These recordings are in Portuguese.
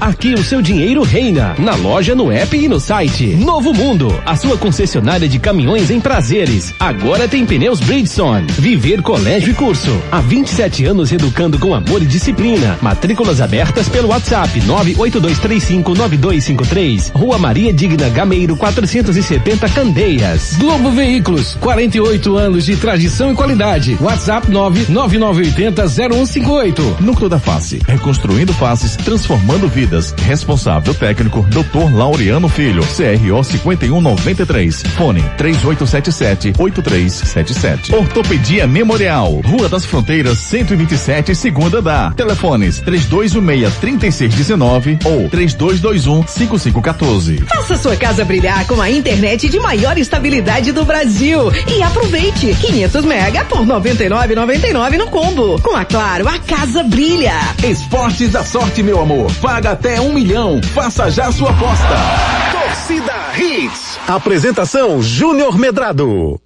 Aqui o seu dinheiro reina. Na loja, no app e no site. Novo Mundo, a sua concessionária de caminhões em prazeres. Agora tem pneus Bridgestone. Viver Colégio e Curso. Há 27 anos educando com amor e disciplina. Matrículas abertas pelo WhatsApp 982359253. Rua Maria Digna Gameiro 470 Candeias. Globo Veículos, 48 anos de tradição e qualidade. WhatsApp 999800158. Núcleo da Face, reconstruindo faces, transformando vidas. Responsável técnico, Dr. Laureano Filho, CRO 5193. Fone 3877-8377. Ortopedia Memorial, Rua das Fronteiras 127, segunda da. Telefones 3216-3619 ou 3221-5514. Faça sua casa brilhar com a internet de maior estabilidade do Brasil e aproveite 500 mega por 99,99 no combo. Com a Claro, a casa brilha. Esportes da sorte, meu amor. Paga até um milhão. Faça já sua aposta. Torcida Hits. Apresentação Júnior Medrado.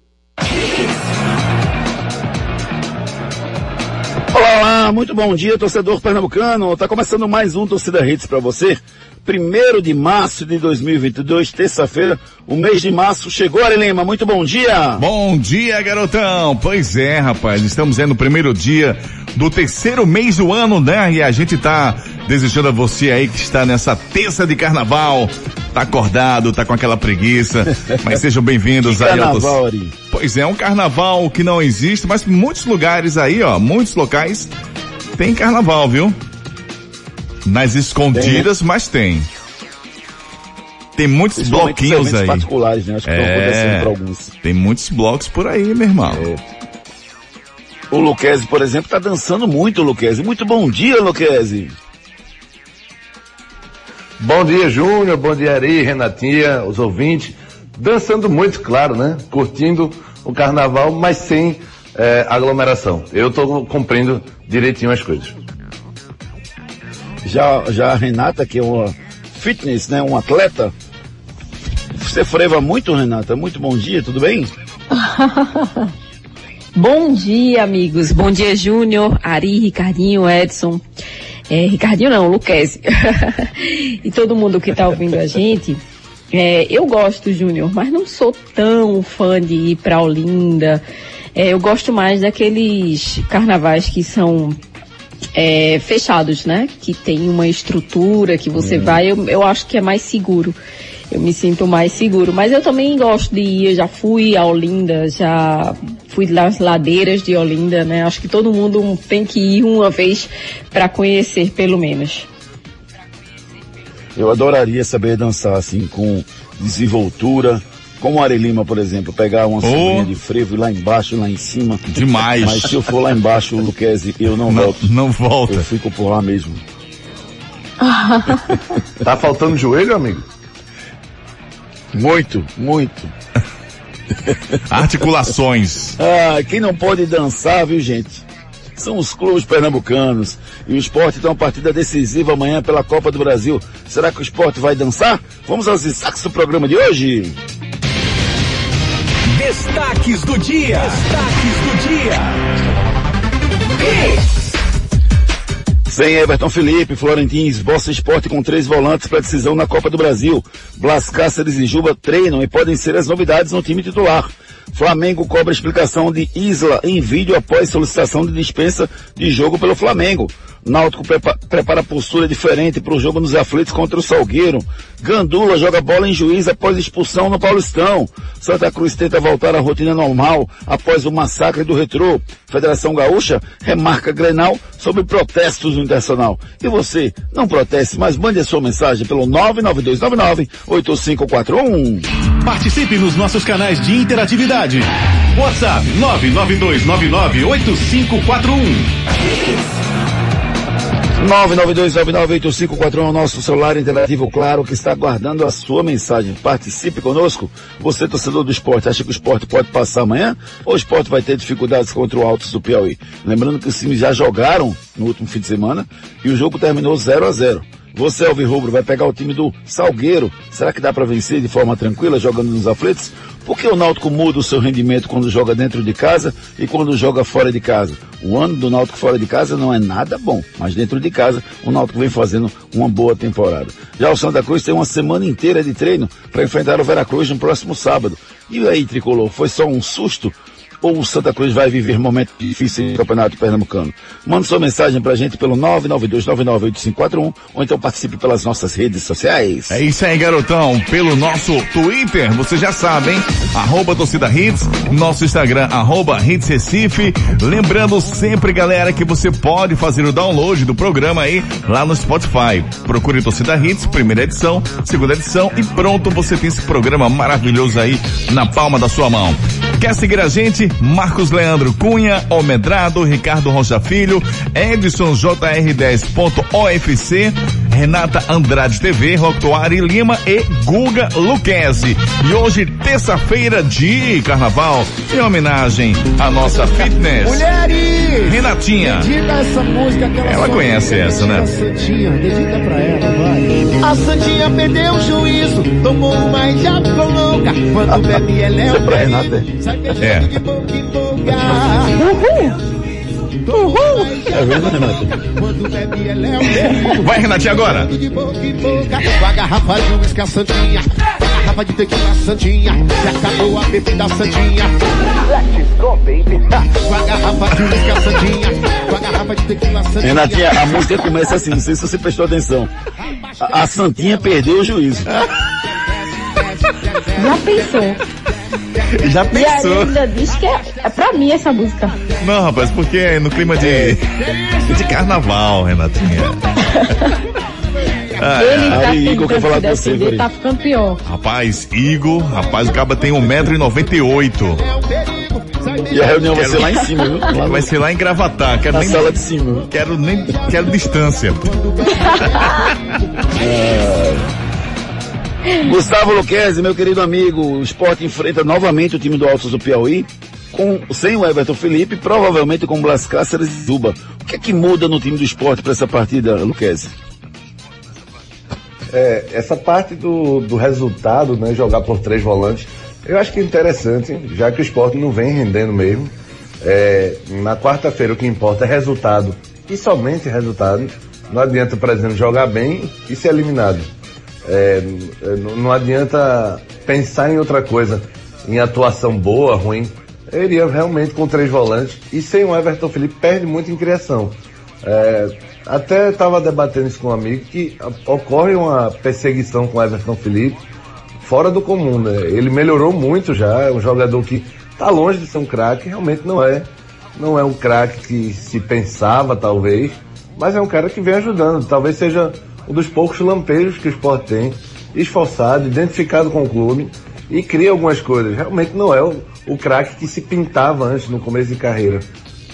Olá, olá, muito bom dia, torcedor pernambucano. Tá começando mais um Torcida Hits para você. Primeiro de março de 2022, terça-feira, o mês de março chegou, Arelema. Muito bom dia. Bom dia, garotão. Pois é, rapaz, estamos aí no primeiro dia do terceiro mês do ano, né? E a gente tá desejando a você aí que está nessa terça de carnaval, tá acordado, tá com aquela preguiça, mas sejam bem-vindos aí Carnaval, Ari. Pois é, um carnaval que não existe, mas muitos lugares aí, ó, muitos locais tem carnaval, viu? Nas escondidas, mas tem. Tem muitos bloquinhos aí. particulares, né? Acho que estão É. acontecendo para alguns. Tem muitos blocos por aí, meu irmão. O Luquezzi, por exemplo, tá dançando muito, Luquezzi. Muito bom dia, Luquezzi. Bom dia, Júnior. Bom dia, Ari, Renatinha, os ouvintes. Dançando muito, claro, né? Curtindo o carnaval, mas sem eh, aglomeração. Eu tô cumprindo direitinho as coisas. Já, já a Renata, que é uma fitness, né? Um atleta. Você freva muito, Renata. Muito bom dia, tudo bem? Bom dia, amigos. Bom dia, Júnior, Ari, Ricardinho, Edson. É, Ricardinho não, Luquezzi. e todo mundo que está ouvindo a gente. É, eu gosto, Júnior, mas não sou tão fã de ir para Olinda. É, eu gosto mais daqueles carnavais que são é, fechados, né? Que tem uma estrutura que você vai, eu, eu acho que é mais seguro. Eu me sinto mais seguro. Mas eu também gosto de ir, eu já fui a Olinda, já fui nas ladeiras de Olinda, né? Acho que todo mundo tem que ir uma vez para conhecer, pelo menos. Eu adoraria saber dançar assim, com desenvoltura. Como o Ari Lima, por exemplo, pegar uma sombrinha de frevo e lá embaixo, lá em cima. Demais. Mas se eu for lá embaixo, Luquezzi, eu não, Não, volto. não volta. Eu fico por lá mesmo. Tá faltando joelho, amigo? Muito, muito. Articulações. Ah, quem não pode dançar, viu, gente? São os clubes pernambucanos. E o esporte tem uma partida decisiva amanhã pela Copa do Brasil. Será que o esporte vai dançar? Vamos aos destaques do programa de hoje. Destaques do dia. Destaques do dia. Sem Everton Felipe, Florentino esboça esporte com três volantes para decisão na Copa do Brasil. Blas Cáceres e Juba treinam e podem ser as novidades no time titular. Flamengo cobra explicação de Isla em vídeo após solicitação de dispensa de jogo pelo Flamengo. Náutico prepa- prepara postura diferente para o jogo nos aflitos contra o Salgueiro. Gandula joga bola em juiz após expulsão no Paulistão. Santa Cruz tenta voltar à rotina normal após o massacre do Retrô. Federação Gaúcha remarca Grenal sobre protestos no Internacional. E você, não proteste, mas mande a sua mensagem pelo 99299-8541. Participe nos nossos canais de interatividade. WhatsApp 992998541. 992998541 é nosso celular interativo, claro, que está aguardando a sua mensagem. Participe conosco. Você, torcedor do esporte, acha que o esporte pode passar amanhã? Ou o esporte vai ter dificuldades contra o Altos do Piauí? Lembrando que os times já jogaram no último fim de semana e o jogo terminou 0 a 0 Você, Alvirrubro, vai pegar o time do Salgueiro. Será que dá para vencer de forma tranquila, jogando nos aflitos? Por que o Náutico muda o seu rendimento quando joga dentro de casa e quando joga fora de casa? O ano do Náutico fora de casa não é nada bom, mas dentro de casa o Náutico vem fazendo uma boa temporada. Já o Santa Cruz tem uma semana inteira de treino para enfrentar o Veracruz no próximo sábado. E aí, Tricolor, foi só um susto? Ou o Santa Cruz vai viver momentos difíceis no Campeonato Pernambucano? Mande sua mensagem pra gente pelo 992998541 ou então participe pelas nossas redes sociais. É isso aí, garotão. Pelo nosso Twitter, você já sabe, hein? Arroba Torcida Hits, nosso Instagram, arroba Hits Recife. Lembrando sempre, galera, que você pode fazer o download do programa aí lá no Spotify. Procure Torcida Hits, primeira edição, segunda edição e pronto, você tem esse programa maravilhoso aí na palma da sua mão. Quer seguir a gente? Marcos Leandro Cunha, Omedrado, Ricardo Rocha Filho, Edson JR10.ofc, Renata Andrade TV, Rotuari Lima e Guga Luquezzi. E hoje, terça-feira de carnaval, em homenagem à nossa fitness. Mulheres! Renatinha. Dedica essa música que ela Ela conhece dedica essa, né? A Santinha, dedica pra ela, vai. A Santinha perdeu o juízo, tomou uma e já ficou louca. Quando bebe, ela é é o pra perigo. Renata, Sai beijando É. de boca em boca. Uhul! Uhul! É Renato? É. Vai, Renatinha, agora. Com a garrafa de uísque a Santinha, garrafa de tequila a Santinha, já acabou a bebida Santinha. Let's go, baby. Com a garrafa de uísque Santinha, com a garrafa de tequila Santinha. Renatinha, a música começa assim, não sei se você prestou atenção. A, a Santinha perdeu o juízo. Já pensou? Já E pensou? ainda diz que é, é pra mim essa música. Não, rapaz, porque é no clima de, de carnaval, Renatinha. Ah, Ele é. tá Aí, Igor, quer falar você, defender, tá ficando pior. Rapaz, Igor, rapaz, o caba tem 1,98m. E a reunião vai ser lá em cima, viu? Lá Vai ser lá em Gravatar. Quero na nem, sala de cima. quero nem, quero distância. Gustavo Luquezzi, meu querido amigo, o Sport enfrenta novamente o time do Altos do Piauí, com, sem o Everton Felipe, provavelmente com Blas Cáceres e Zuba. O que é que muda no time do Sport para essa partida, Luquezzi? É, essa parte do, do resultado, né, jogar por três volantes, eu acho que é interessante, já que o esporte não vem rendendo mesmo. É, na quarta-feira o que importa é resultado e somente resultado. Não adianta, por exemplo, jogar bem e ser eliminado. É, não não adianta pensar em outra coisa, em atuação boa, ruim. Eu iria realmente com três volantes e sem o Everton Felipe perde muito em criação. É, até estava debatendo isso com um amigo que ocorre uma perseguição com Everton Felipe fora do comum, né? Ele melhorou muito já, é um jogador que está longe de ser um craque, realmente não é. Não é um craque que se pensava, talvez, mas é um cara que vem ajudando. Talvez seja um dos poucos lampejos que o esporte tem, esforçado, identificado com o clube e cria algumas coisas. Realmente não é o, o craque que se pintava antes, no começo de carreira.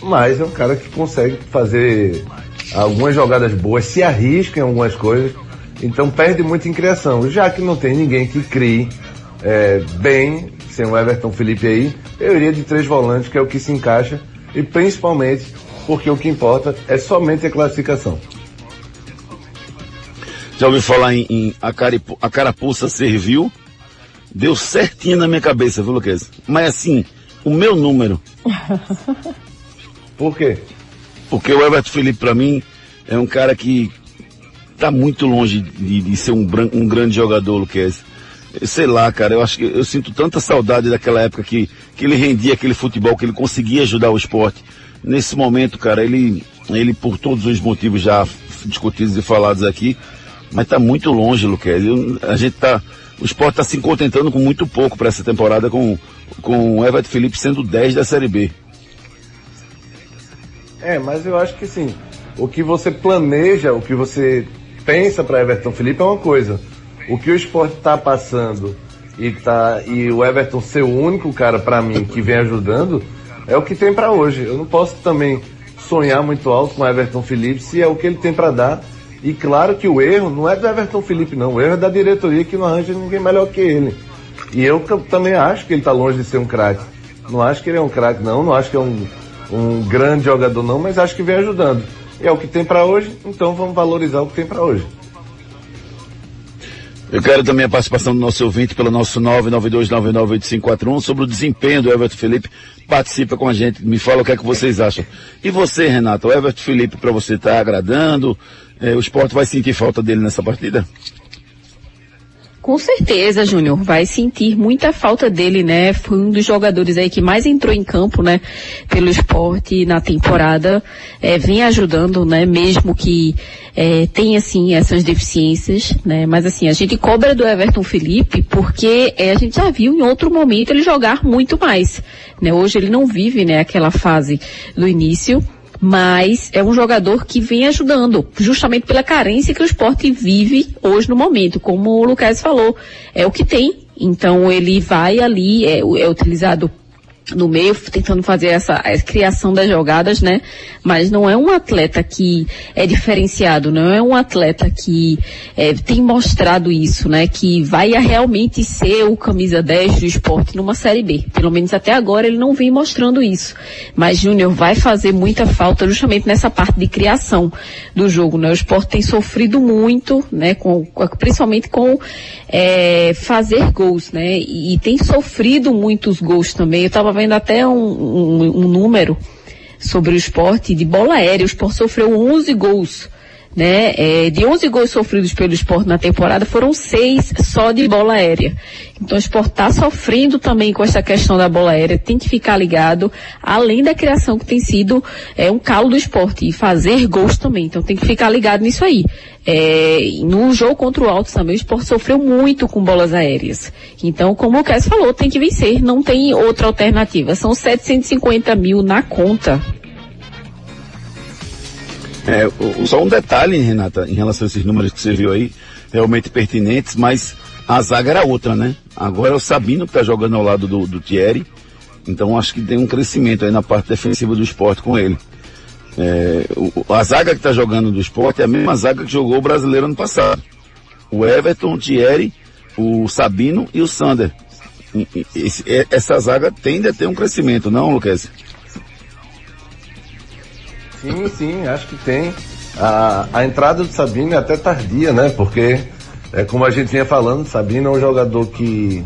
Mas é um cara que consegue fazer algumas jogadas boas, se arrisca em algumas coisas, então perde muito em criação. Já que não tem ninguém que crie é, bem, sem o Everton Felipe aí, eu iria de três volantes, que é o que se encaixa, e principalmente porque o que importa é somente a classificação. Já ouviu falar em, em a, caripu, a carapuça serviu? Deu certinho na minha cabeça, viu, Luquezzi? Mas assim, o meu número, Por quê? Porque o Everton Felipe para mim é um cara que tá muito longe de, de ser um, um grande jogador, Luquezzi. Eu Sei lá, cara, eu acho que eu sinto tanta saudade daquela época que, que ele rendia aquele futebol, que ele conseguia ajudar o esporte. Nesse momento, cara, ele, ele por todos os motivos já discutidos e falados aqui, mas tá muito longe, Luquezzi. Eu- A gente tá, o esporte tá se contentando com muito pouco para essa temporada, com, com o Everton Felipe sendo 10 da Série B. É, mas eu acho que sim. O que você planeja, o que você pensa para Everton Felipe é uma coisa. O que o esporte está passando e, tá, e o Everton ser o único cara para mim que vem ajudando é o que tem para hoje. Eu não posso também sonhar muito alto com o Everton Felipe se é o que ele tem para dar. E claro que o erro não é do Everton Felipe, não. O erro é da diretoria que não arranja ninguém melhor que ele. E eu também acho que ele está longe de ser um craque. Não acho que ele é um craque, não. Não acho que é um, um grande jogador, não. Mas acho que vem ajudando. E é o que tem para hoje, então vamos valorizar o que tem para hoje. Eu quero também a participação do nosso ouvinte pelo nosso 992998541 sobre o desempenho do Everton Felipe. Participa com a gente, me fala o que é que vocês acham. E você, Renato, o Everton Felipe para você está agradando? É, o esporte vai sentir falta dele nessa partida? Com certeza, Júnior, vai sentir muita falta dele, né? Foi um dos jogadores aí que mais entrou em campo, né? Pelo esporte na temporada, é, vem ajudando, né? Mesmo que é, tem assim essas deficiências, né? Mas assim a gente cobra do Everton Felipe porque é, a gente já viu em outro momento ele jogar muito mais, né? Hoje ele não vive, né? Aquela fase do início mas é um jogador que vem ajudando, justamente pela carência que o esporte vive hoje no momento, como o Lucas falou, é o que tem. Então ele vai ali, é, é utilizado no meio, tentando fazer essa, essa, criação das jogadas, né? Mas não é um atleta que é diferenciado, não é um atleta que é, tem mostrado isso, né? Que vai a realmente ser o camisa 10 do esporte numa Série B. Pelo menos até agora ele não vem mostrando isso. Mas Júnior vai fazer muita falta justamente nessa parte de criação do jogo, né? O esporte tem sofrido muito, né? Com, principalmente com é, fazer gols, né? E, e tem sofrido muitos gols também. Eu estava vendo até um, um, um, número sobre o esporte de bola aérea. O esporte sofreu 11 gols. Né? É, de 11 gols sofridos pelo esporte na temporada, foram seis só de bola aérea. Então o esporte está sofrendo também com essa questão da bola aérea, tem que ficar ligado, além da criação que tem sido é, um calo do esporte, e fazer gols também. Então tem que ficar ligado nisso aí. É, no jogo contra o Alto também, o esporte sofreu muito com bolas aéreas. Então, como o Cass falou, tem que vencer, não tem outra alternativa. São 750 mil na conta. É, só um detalhe, Renata, em relação a esses números que você viu aí, realmente pertinentes, mas a zaga era outra, né? Agora é o Sabino que está jogando ao lado do, do Thierry. Então acho que tem um crescimento aí na parte defensiva do esporte com ele. É, o, a zaga que está jogando do esporte é a mesma zaga que jogou o brasileiro ano passado. O Everton, o Thierry, o Sabino e o Sander. Esse, essa zaga tende a ter um crescimento, não, Lucas? Sim, sim, acho que tem. A, a entrada do Sabino é até tardia, né? Porque, é como a gente vinha falando, Sabino é um jogador que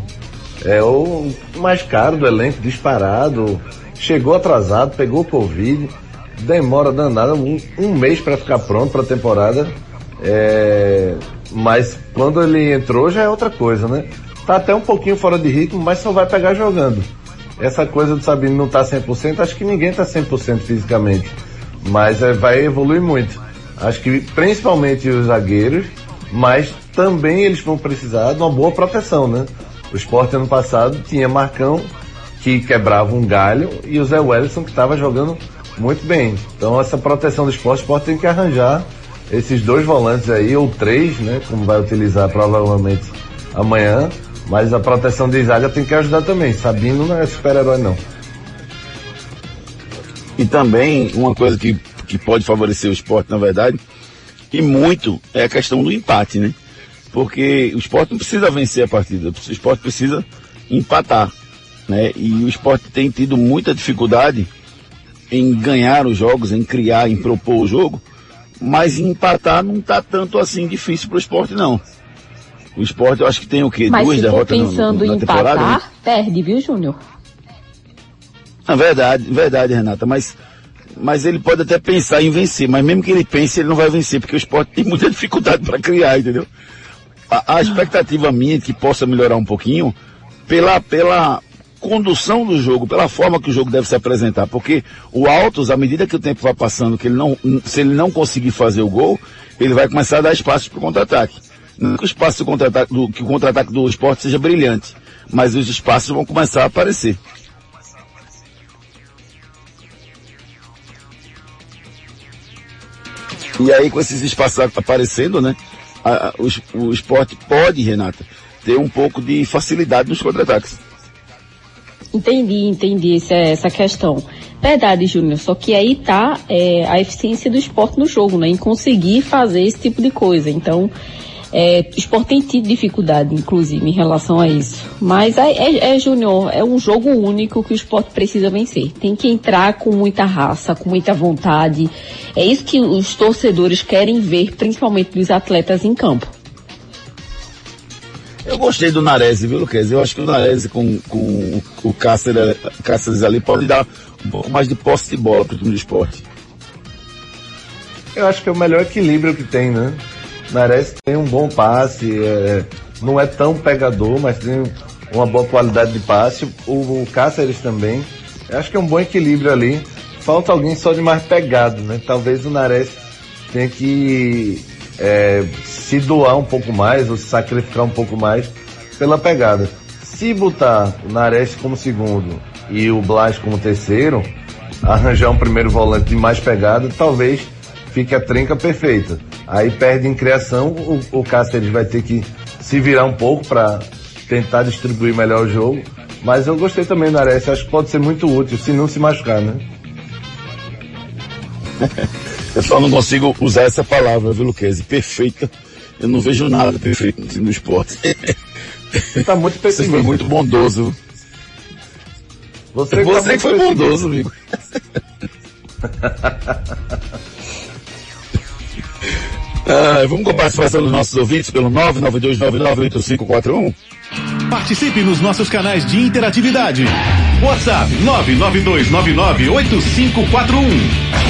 é o mais caro do elenco, disparado. Chegou atrasado, pegou Covid demora danada, um, um mês para ficar pronto para a temporada. É, mas quando ele entrou já é outra coisa, né? Tá até um pouquinho fora de ritmo, mas só vai pegar jogando. Essa coisa do Sabino não tá 100%, acho que ninguém tá 100% fisicamente. Mas é, vai evoluir muito. Acho que principalmente os zagueiros, mas também eles vão precisar de uma boa proteção, né? O esporte ano passado tinha Marcão, que quebrava um galho, e o Zé Wellison, que estava jogando muito bem. Então essa proteção do esporte, o esporte tem que arranjar esses dois volantes aí, ou três, né? Como vai utilizar provavelmente amanhã. Mas a proteção de zaga tem que ajudar também. Sabino não é super-herói não. E também uma coisa que, que pode favorecer o esporte, na verdade, e muito, é a questão do empate, né? Porque o esporte não precisa vencer a partida, o esporte precisa empatar. Né? E o esporte tem tido muita dificuldade em ganhar os jogos, em criar, em propor o jogo, mas empatar não está tanto assim difícil para o esporte, não. O esporte eu acho que tem o quê? Mas Duas derrotas pensando no, no, na em temporada? Empatar, né? perde, viu, Júnior? É verdade, verdade, Renata, mas, mas ele pode até pensar em vencer, mas mesmo que ele pense, ele não vai vencer, porque o esporte tem muita dificuldade para criar, entendeu? A, a expectativa minha é que possa melhorar um pouquinho pela, pela, condução do jogo, pela forma que o jogo deve se apresentar, porque o Altos, à medida que o tempo vai passando, que ele não, se ele não conseguir fazer o gol, ele vai começar a dar espaço para o contra-ataque. Não que o espaço do contra-ataque do, que o contra-ataque do esporte seja brilhante, mas os espaços vão começar a aparecer. E aí, com esses espaços aparecendo, né, a, o, o esporte pode, Renata, ter um pouco de facilidade nos contra-ataques. Entendi, entendi essa, essa questão. Verdade, Júnior. Só que aí tá é, a eficiência do esporte no jogo, né? Em conseguir fazer esse tipo de coisa. Então, é, o esporte tem tido dificuldade, inclusive, em relação a isso. Mas é, é, é, Júnior, é um jogo único que o esporte precisa vencer. Tem que entrar com muita raça, com muita vontade. É isso que os torcedores querem ver, principalmente dos atletas em campo. Eu gostei do Nares, viu, Luquez? Eu acho que o Nares com, com o Cáceres, Cáceres ali pode dar um pouco mais de posse de bola para o time do esporte. Eu acho que é o melhor equilíbrio que tem, né? Nares tem um bom passe, é, não é tão pegador, mas tem uma boa qualidade de passe. O, o Cáceres também. Eu acho que é um bom equilíbrio ali. Falta alguém só de mais pegado, né? Talvez o Nares tenha que é, se doar um pouco mais ou se sacrificar um pouco mais pela pegada. Se botar o Nares como segundo e o Blas como terceiro, arranjar um primeiro volante de mais pegada, talvez fique a trinca perfeita. Aí perde em criação, o, o Cáceres vai ter que se virar um pouco para tentar distribuir melhor o jogo. Mas eu gostei também do Nares, acho que pode ser muito útil, se não se machucar, né? Eu só não consigo usar essa palavra, viu, Luquezzi? Perfeita. Eu não vejo nada perfeito no time do esporte. Você tá muito pessimista. Você foi muito bondoso. Você, Você tá foi bondoso, amigo. ah, vamos com a participação dos nossos ouvintes pelo 992998541? Participe nos nossos canais de interatividade. WhatsApp 992998541.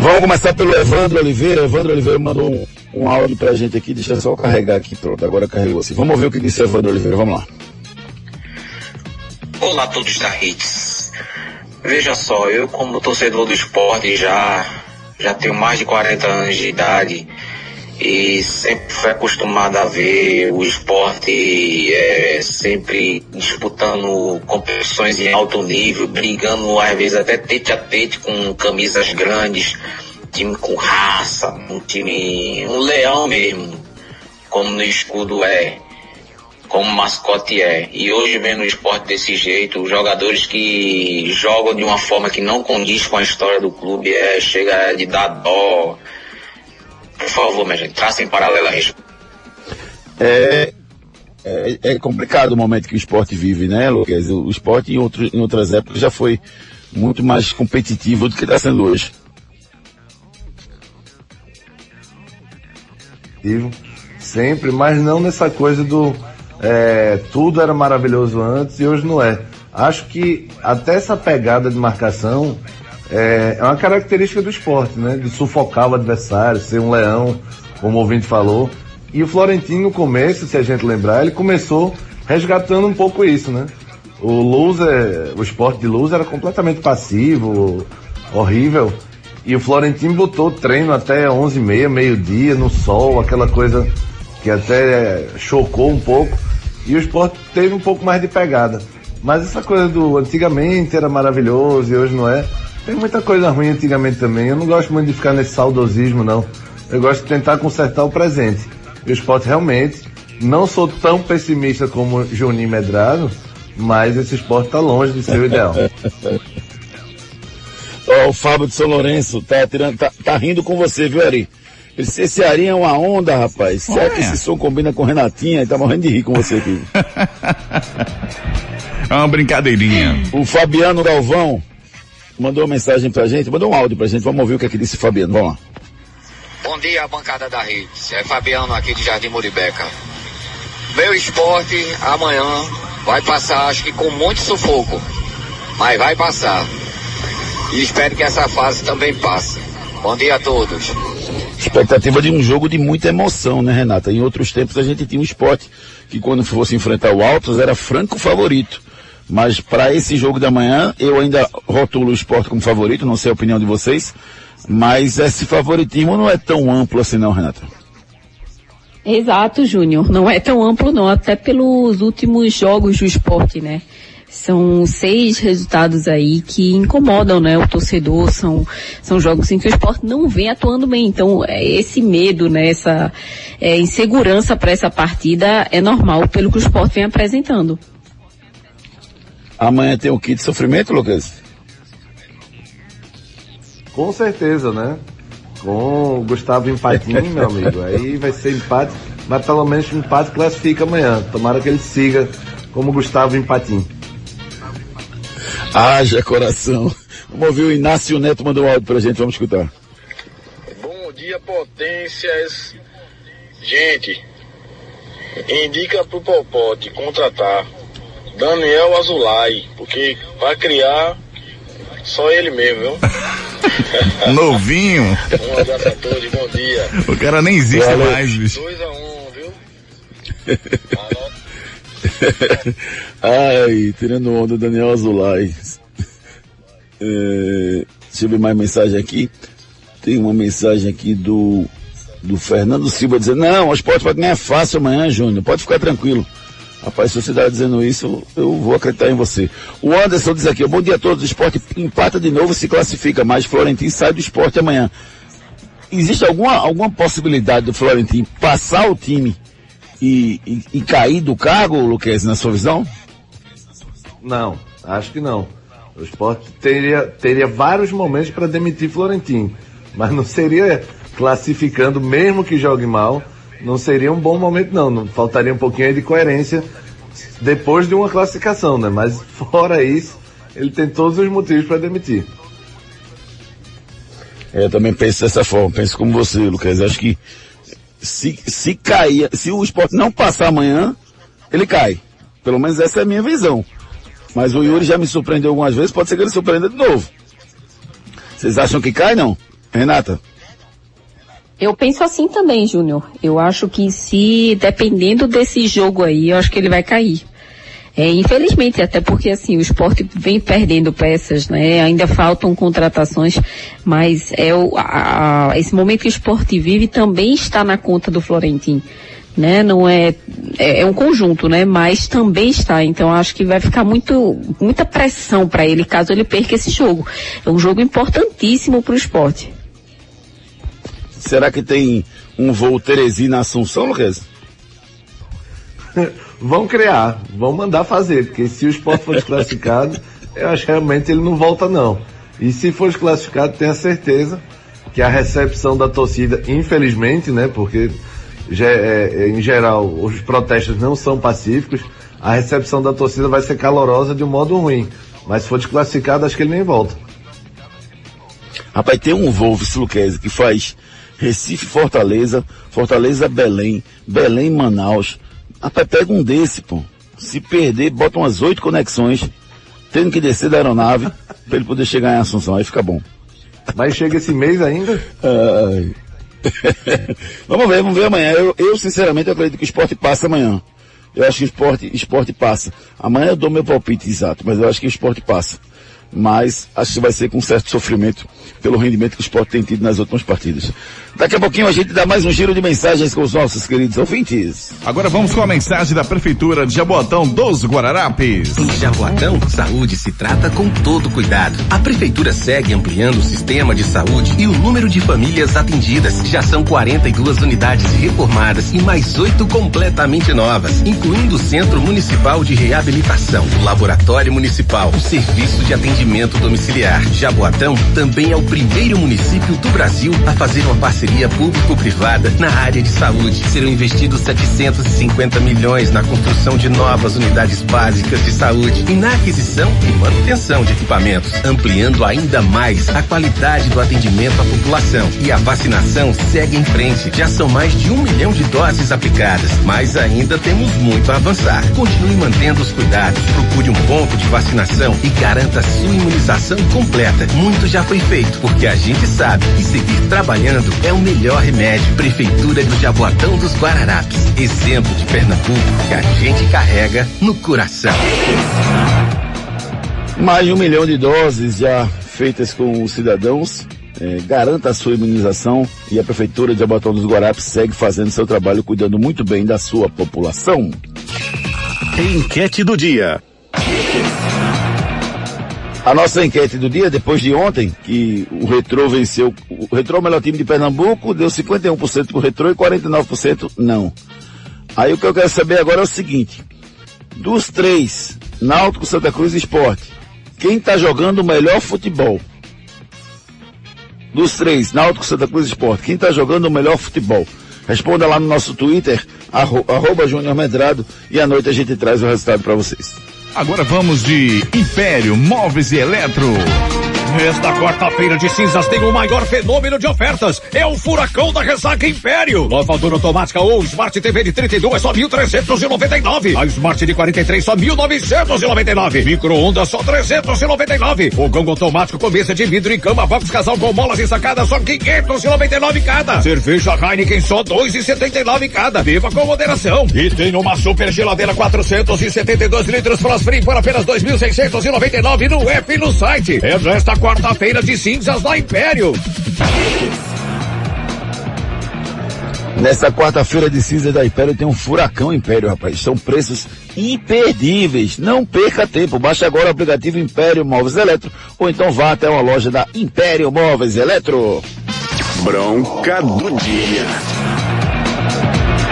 Vamos começar pelo Evandro Oliveira. Evandro Oliveira mandou um, um áudio pra gente aqui. Deixa eu só carregar aqui. Pronto, agora carregou assim. Vamos ver o que disse Evandro Oliveira. Vamos lá. Olá a todos da Hits. Veja só, eu como torcedor do esporte já, já tenho mais de 40 anos de idade e sempre fui acostumado a ver o esporte é, sempre disputando competições em alto nível, brigando às vezes até tete a tete com camisas grandes, time com raça, um time, um leão mesmo, como no escudo é, como mascote é. E hoje vendo o esporte desse jeito, os jogadores que jogam de uma forma que não condiz com a história do clube, é, chega de dar dó por favor, minha gente, tracem paralela a isso. É, é, é, complicado o momento que o esporte vive, né, Lucas? O, o esporte em, outro, em outras épocas já foi muito mais competitivo do que está sendo hoje. Sempre, mas não nessa coisa do é, tudo era maravilhoso antes e hoje não é. Acho que até essa pegada de marcação é, é uma característica do esporte, né? De sufocar o adversário, ser um leão, como o ouvinte falou. E o Florentino, no começo, se a gente lembrar, ele começou resgatando um pouco isso, né? O loser, o esporte de luz era completamente passivo, horrível. E o Florentino botou treino até 11h30, meio-dia, no sol, aquela coisa que até chocou um pouco. E o esporte teve um pouco mais de pegada. Mas essa coisa do antigamente era maravilhoso e hoje não é. Tem muita coisa ruim antigamente também. Eu não gosto muito de ficar nesse saudosismo, não. Eu gosto de tentar consertar o presente. E o esporte realmente, não sou tão pessimista como Juninho Medrado, mas esse esporte está longe de ser o ideal. oh, o Fábio de São Lourenço tá, tirando, tá, tá rindo com você, viu, Ari? Esse, esse Ari é uma onda, rapaz. Será que esse som combina com Renatinha? Ele tá morrendo de rir com você aqui. é uma brincadeirinha. O Fabiano Galvão mandou uma mensagem pra gente, mandou um áudio pra gente. Vamos ouvir o que, é que disse Fabiano. Vamos lá. Bom dia, bancada da rede. É Fabiano aqui de Jardim Muribeca. Meu esporte amanhã vai passar, acho que com muito sufoco, mas vai passar. E espero que essa fase também passe. Bom dia a todos. Expectativa de um jogo de muita emoção, né, Renata? Em outros tempos a gente tinha um esporte que quando fosse enfrentar o Altos era franco favorito. Mas para esse jogo de amanhã, eu ainda rotulo o esporte como favorito, não sei a opinião de vocês. Mas esse favoritismo não é tão amplo assim não, Renata. Exato, Júnior. Não é tão amplo não, até pelos últimos jogos do esporte, né? São seis resultados aí que incomodam, né, o torcedor, são, são jogos em que o esporte não vem atuando bem. Então, é, esse medo, né, essa é, insegurança para essa partida é normal pelo que o esporte vem apresentando. Amanhã tem o kit de sofrimento, Lucas? Com certeza, né? Com o Gustavo empatinho, meu amigo. Aí vai ser empate, mas pelo menos o empate classifica amanhã. Tomara que ele siga como Gustavo empatinho. Haja coração. Vamos ouvir o Inácio Neto mandou um áudio pra gente, vamos escutar. Bom dia, potências. Gente, indica pro Popote contratar Daniel Azulay, porque para criar só ele mesmo, viu? Novinho. um abraço a todos, bom dia. O cara nem existe Valeu. mais, bicho. 2 a 1 um, viu? Ai, tirando onda, Daniel Azulay. É, deixa eu ver mais mensagem aqui. Tem uma mensagem aqui do, do Fernando Silva dizendo, não, o esporte vai ganhar fácil amanhã, Júnior, pode ficar tranquilo. Rapaz, se você está dizendo isso, eu vou acreditar em você. O Anderson diz aqui, bom dia a todos, o esporte empata de novo, se classifica, mas Florentino sai do esporte amanhã. Existe alguma, alguma possibilidade do Florentino passar o time e, e, e cair do cargo, Luquez, na sua visão? Não, acho que não. O esporte teria, teria vários momentos para demitir Florentino, mas não seria classificando, mesmo que jogue mal, não seria um bom momento não, não faltaria um pouquinho de coerência depois de uma classificação, né? Mas fora isso, ele tem todos os motivos para demitir. É, Eu também penso dessa forma, penso como você, Lucas. Acho que se, se cair, se o esporte não passar amanhã, ele cai. Pelo menos essa é a minha visão. Mas o Yuri já me surpreendeu algumas vezes, pode ser que ele surpreenda de novo. Vocês acham que cai, não? Renata? Eu penso assim também, Júnior. Eu acho que se, dependendo desse jogo aí, eu acho que ele vai cair. É, infelizmente, até porque assim, o esporte vem perdendo peças, né? Ainda faltam contratações, mas é o, a, a, esse momento que o esporte vive também está na conta do Florentino. Né? Não é, é, é um conjunto, né? Mas também está. Então acho que vai ficar muito, muita pressão para ele caso ele perca esse jogo. É um jogo importantíssimo para o esporte. Será que tem um voo Teresina Assunção, Lucas? vão criar, vão mandar fazer, porque se o esporte for desclassificado, eu acho que realmente ele não volta não. E se for desclassificado, tenha certeza que a recepção da torcida, infelizmente, né, porque é, é, em geral os protestos não são pacíficos, a recepção da torcida vai ser calorosa de um modo ruim. Mas se for desclassificado, acho que ele nem volta. Rapaz, tem um voo, Luquezzi, que faz Recife, Fortaleza, Fortaleza, Belém, Belém, Manaus. Rapaz, pega um desse, pô. Se perder, bota umas oito conexões, tendo que descer da aeronave, pra ele poder chegar em Assunção, aí fica bom. Mas chega esse mês ainda? Ai. vamos ver, vamos ver amanhã. Eu, eu, sinceramente, acredito que o esporte passa amanhã. Eu acho que o esporte, esporte passa. Amanhã eu dou meu palpite exato, mas eu acho que o esporte passa. Mas acho que vai ser com certo sofrimento pelo rendimento que o esporte tem tido nas últimas partidas. Daqui a pouquinho a gente dá mais um giro de mensagens com os nossos queridos ouvintes. Agora vamos com a mensagem da Prefeitura de Jaboatão dos Guararapes. Em Jaboatão, saúde se trata com todo cuidado. A Prefeitura segue ampliando o sistema de saúde e o número de famílias atendidas. Já são 42 unidades reformadas e mais oito completamente novas, incluindo o Centro Municipal de Reabilitação, o Laboratório Municipal, o Serviço de Atendimento Domiciliar. Jaboatão também é o primeiro município do Brasil a fazer uma parceria público-privada na área de saúde. Serão investidos 750 milhões na construção de novas unidades básicas de saúde e na aquisição e manutenção de equipamentos, ampliando ainda mais a qualidade do atendimento à população. E a vacinação segue em frente. Já são mais de um milhão de doses aplicadas, mas ainda temos muito a avançar. Continue mantendo os cuidados, procure um ponto de vacinação e garanta sua imunização completa. Muito já foi feito, porque a gente sabe que seguir trabalhando é o melhor remédio. Prefeitura do Jaboatão dos Guararapes. Exemplo de Pernambuco que a gente carrega no coração. Mais de um milhão de doses já feitas com os cidadãos. É, garanta a sua imunização e a Prefeitura de Jaboatão dos Guararapes segue fazendo seu trabalho, cuidando muito bem da sua população. Enquete do dia. A nossa enquete do dia, depois de ontem, que o Retrô venceu, o Retrô é o melhor time de Pernambuco, deu 51% pro Retrô e 49% não. Aí o que eu quero saber agora é o seguinte, dos três, Náutico, Santa Cruz e Esporte, quem tá jogando o melhor futebol? Dos três, Náutico, Santa Cruz e Esporte, quem tá jogando o melhor futebol? Responda lá no nosso Twitter, arro, arroba Júnior Medrado, e à noite a gente traz o resultado para vocês. Agora vamos de Império Móveis e Eletro. Nesta quarta-feira de cinzas tem o maior fenômeno de ofertas. É o furacão da ressaca Império. Lavadora automática ou Smart TV de 32 só 1.399. A Smart de 43 só 1.999. Micro-ondas só 399. Fogão automático com mesa de vidro e cama box casal com molas e sacada só 599 cada. Cerveja Heineken só 2,79 cada. Viva com moderação. E tem uma super geladeira 472 litros Frost Free por apenas 2.699 no app e no site. É nesta quarta-feira de cinzas da Império. Nesta quarta-feira de cinza da Império tem um furacão Império, rapaz. São preços imperdíveis. Não perca tempo. Baixe agora o aplicativo Império Móveis Eletro ou então vá até uma loja da Império Móveis Eletro. Bronca do dia.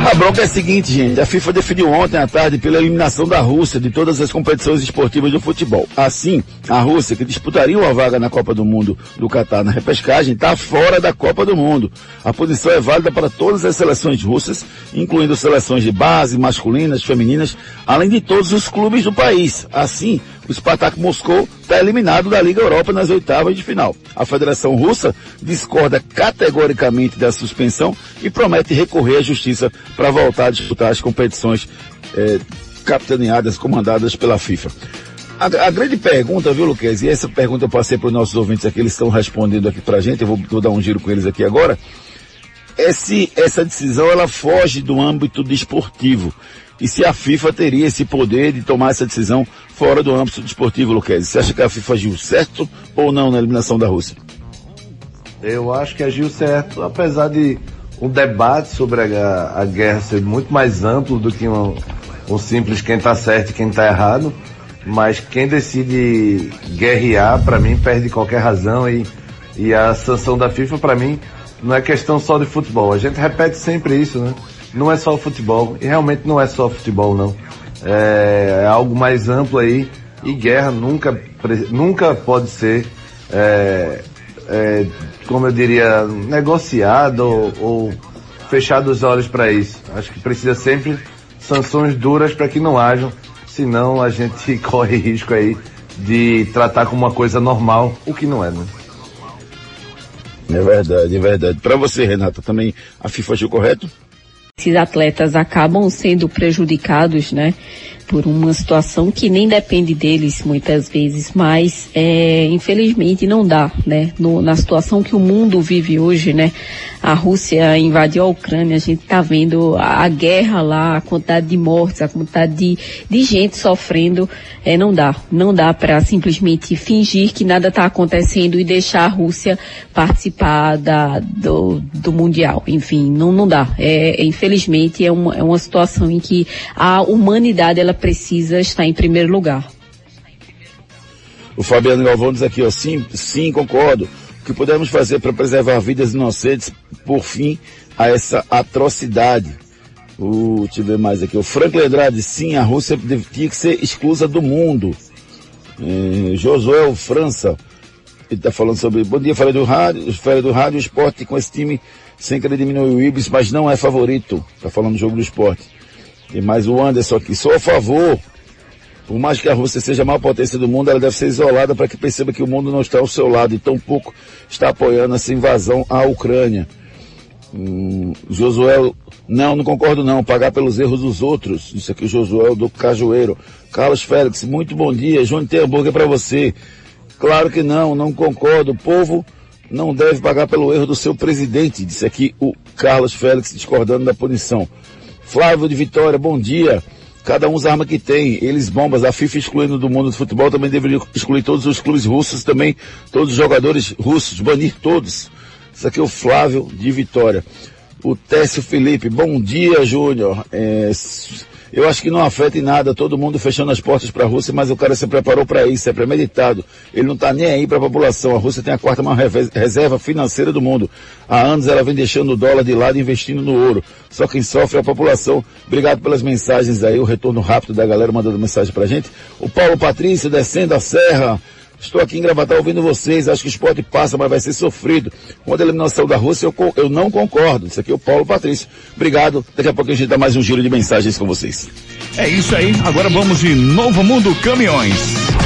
A bronca é a seguinte, gente. A FIFA definiu ontem à tarde pela eliminação da Rússia de todas as competições esportivas do futebol. Assim, a Rússia, que disputaria uma vaga na Copa do Mundo do Catar na repescagem, está fora da Copa do Mundo. A posição é válida para todas as seleções russas, incluindo seleções de base, masculinas, femininas, além de todos os clubes do país. Assim, o Spartak Moscou está eliminado da Liga Europa nas oitavas de final. A Federação Russa discorda categoricamente da suspensão e promete recorrer à justiça para voltar a disputar as competições eh, capitaneadas, comandadas pela FIFA. A, a, grande pergunta, viu, Luquez? E essa pergunta eu passei para os nossos ouvintes aqui, eles estão respondendo aqui para a gente, eu vou, vou, dar um giro com eles aqui agora. É se essa decisão ela foge do âmbito desportivo e se a FIFA teria esse poder de tomar essa decisão fora do âmbito desportivo, Luquezzi. Você acha que a FIFA agiu certo ou não na eliminação da Rússia? Eu acho que agiu certo, apesar de um debate sobre a, a guerra ser muito mais amplo do que um, um simples quem está certo e quem está errado. Mas quem decide guerrear, para mim, perde qualquer razão e, e a sanção da FIFA, para mim, não é questão só de futebol. A gente repete sempre isso, né? não é só o futebol, e realmente não é só o futebol não. É, é algo mais amplo aí, e guerra nunca, nunca pode ser, é, é, como eu diria, negociado ou, ou fechado os olhos para isso. Acho que precisa sempre sanções duras para que não hajam, senão a gente corre risco aí de tratar como uma coisa normal, o que não é, né? É verdade, é verdade. Para você, Renata, também a FIFA agiu correto? Esses atletas acabam sendo prejudicados, né? Por uma situação que nem depende deles muitas vezes, mas é, infelizmente não dá, né? No, na situação que o mundo vive hoje, né? A Rússia invadiu a Ucrânia, a gente está vendo a, a, guerra lá, a quantidade de mortes, a quantidade de, de gente sofrendo, é, não dá. Não dá para simplesmente fingir que nada está acontecendo e deixar a Rússia participar da, do, do Mundial. Enfim, não, não dá. É, infelizmente é uma, é uma situação em que a humanidade ela precisa estar em primeiro lugar. O Fabiano Galvão diz aqui, ó, sim, sim, concordo que podemos fazer para preservar vidas inocentes por fim a essa atrocidade. Uh, deixa eu ver mais aqui. O Franklin Andrade, sim, a Rússia tinha que ser exclusa do mundo. É, Josué França, ele está falando sobre. Bom dia, Fera do Rádio, Fera do Rádio, esporte com esse time sem querer diminuir o Ibis, mas não é favorito. Está falando do jogo do esporte. E mais o Anderson aqui, sou a favor por mais que a Rússia seja a maior potência do mundo, ela deve ser isolada para que perceba que o mundo não está ao seu lado e tampouco está apoiando essa invasão à Ucrânia. Hum, Josué, não, não concordo não, pagar pelos erros dos outros. Isso aqui, Josué do Cajueiro. Carlos Félix, muito bom dia. João tem hambúrguer para você. Claro que não, não concordo. O povo não deve pagar pelo erro do seu presidente. Disse aqui o Carlos Félix discordando da punição. Flávio de Vitória, bom dia. Cada um usa a arma que tem. Eles bombas. A FIFA excluindo do mundo do futebol também deveria excluir todos os clubes russos também, todos os jogadores russos, banir todos. Isso aqui é o Flávio de Vitória. O Técio Felipe, bom dia, Júnior. É, eu acho que não afeta em nada todo mundo fechando as portas para a Rússia, mas o cara se preparou para isso, é premeditado. Ele não está nem aí para a população. A Rússia tem a quarta maior reserva financeira do mundo. Há anos ela vem deixando o dólar de lado e investindo no ouro. Só quem sofre é a população. Obrigado pelas mensagens aí, o retorno rápido da galera mandando mensagem para gente. O Paulo Patrício descendo a serra. Estou aqui em Gravatar ouvindo vocês. Acho que o esporte passa, mas vai ser sofrido. Com a eliminação da Rússia, eu, eu não concordo. Isso aqui é o Paulo Patrício. Obrigado. Daqui a pouco a gente dá mais um giro de mensagens com vocês. É isso aí. Agora vamos de Novo Mundo Caminhões.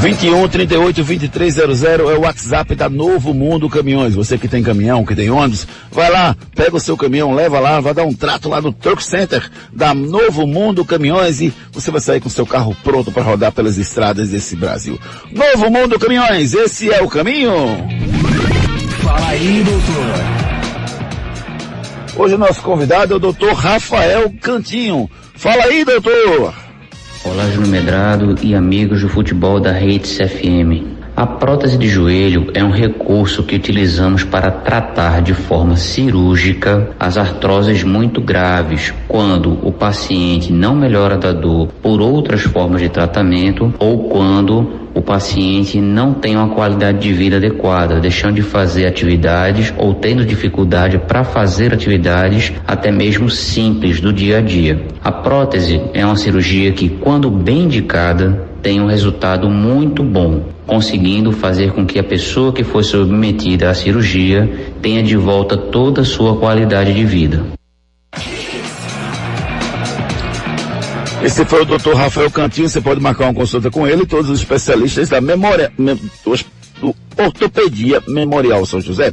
21 38 2300 é o WhatsApp da Novo Mundo Caminhões. Você que tem caminhão, que tem ônibus, vai lá, pega o seu caminhão, leva lá, vai dar um trato lá no Truck Center da Novo Mundo Caminhões e você vai sair com seu carro pronto para rodar pelas estradas desse Brasil. Novo Mundo Caminhões, esse é o caminho. Fala aí, doutor. Hoje o nosso convidado é o doutor Rafael Cantinho. Fala aí, doutor. Olá, Júnior Medrado e amigos do futebol da Redes FM. A prótese de joelho é um recurso que utilizamos para tratar de forma cirúrgica as artroses muito graves, quando o paciente não melhora da dor por outras formas de tratamento ou quando o paciente não tem uma qualidade de vida adequada, deixando de fazer atividades ou tendo dificuldade para fazer atividades até mesmo simples do dia a dia. A prótese é uma cirurgia que, quando bem indicada, tem um resultado muito bom, conseguindo fazer com que a pessoa que foi submetida à cirurgia tenha de volta toda a sua qualidade de vida. Esse foi o Dr. Rafael Cantinho. Você pode marcar uma consulta com ele todos os especialistas da memória, mem, Ortopedia Memorial São José.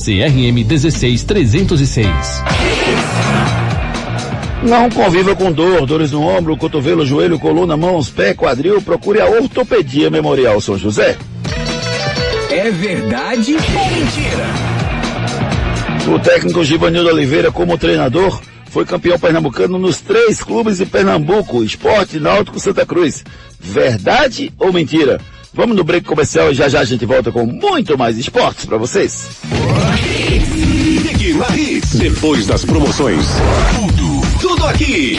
CRM 16306. Não conviva com dor, dores no ombro, cotovelo, joelho, coluna, mãos, pé, quadril. Procure a Ortopedia Memorial São José. É verdade ou mentira? O técnico Givanildo Oliveira, como treinador, foi campeão pernambucano nos três clubes de Pernambuco, Esporte, Náutico, Santa Cruz. Verdade ou mentira? Vamos no break comercial e já já a gente volta com muito mais esportes para vocês. Depois das promoções, tudo, tudo aqui.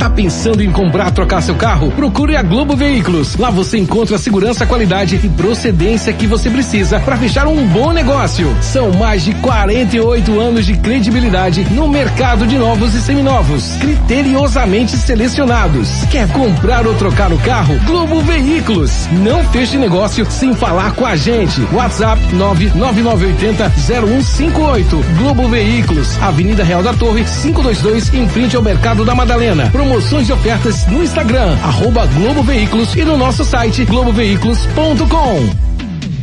Tá pensando em comprar, trocar seu carro? Procure a Globo Veículos. Lá você encontra a segurança, qualidade e procedência que você precisa para fechar um bom negócio. São mais de 48 anos de credibilidade no mercado de novos e seminovos, criteriosamente selecionados. Quer comprar ou trocar o carro? Globo Veículos. Não feche negócio sem falar com a gente. WhatsApp 99980 0158. Globo Veículos, Avenida Real da Torre, 522, em frente ao Mercado da Madalena. Promoções e ofertas no Instagram, arroba Globo Veículos e no nosso site globoveículos.com.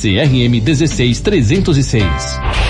CRM 16306.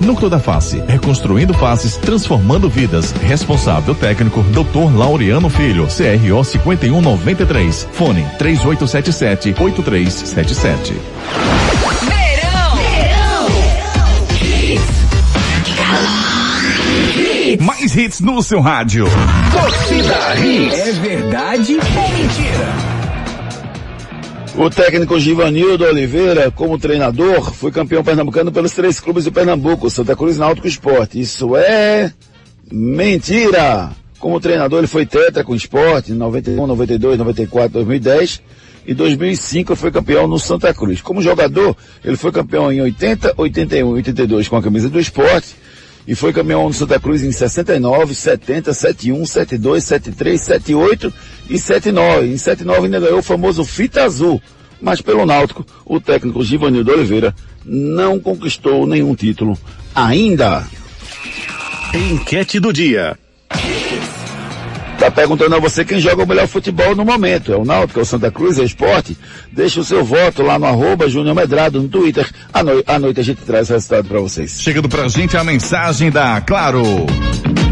Núcleo da Face, reconstruindo faces, transformando vidas. Responsável técnico, Dr. Laureano Filho, CRO 5193. Fone 3877 8377. Mais hits no seu rádio. Torcida Hits. É verdade ou mentira? O técnico Givanildo Oliveira, como treinador, foi campeão pernambucano pelos três clubes de Pernambuco, Santa Cruz Náutico Esporte. Isso é mentira! Como treinador, ele foi tetra com o esporte em 91, 92, 94, 2010 e 2005 foi campeão no Santa Cruz. Como jogador, ele foi campeão em 80, 81 e 82 com a camisa do esporte e foi campeão no Santa Cruz em 69, 70, 71, 72, 73, 78 e 79. Em 79 ainda ganhou o famoso fita azul. Mas pelo Náutico, o técnico Givanildo Oliveira não conquistou nenhum título ainda. Enquete do dia. Tá perguntando a você quem joga o melhor futebol no momento. É o Náutico, é o Santa Cruz, é o Esporte? Deixa o seu voto lá no arroba Júnior Medrado, no Twitter. À, no... à noite a gente traz o resultado para vocês. Chegando pra gente a mensagem da Claro.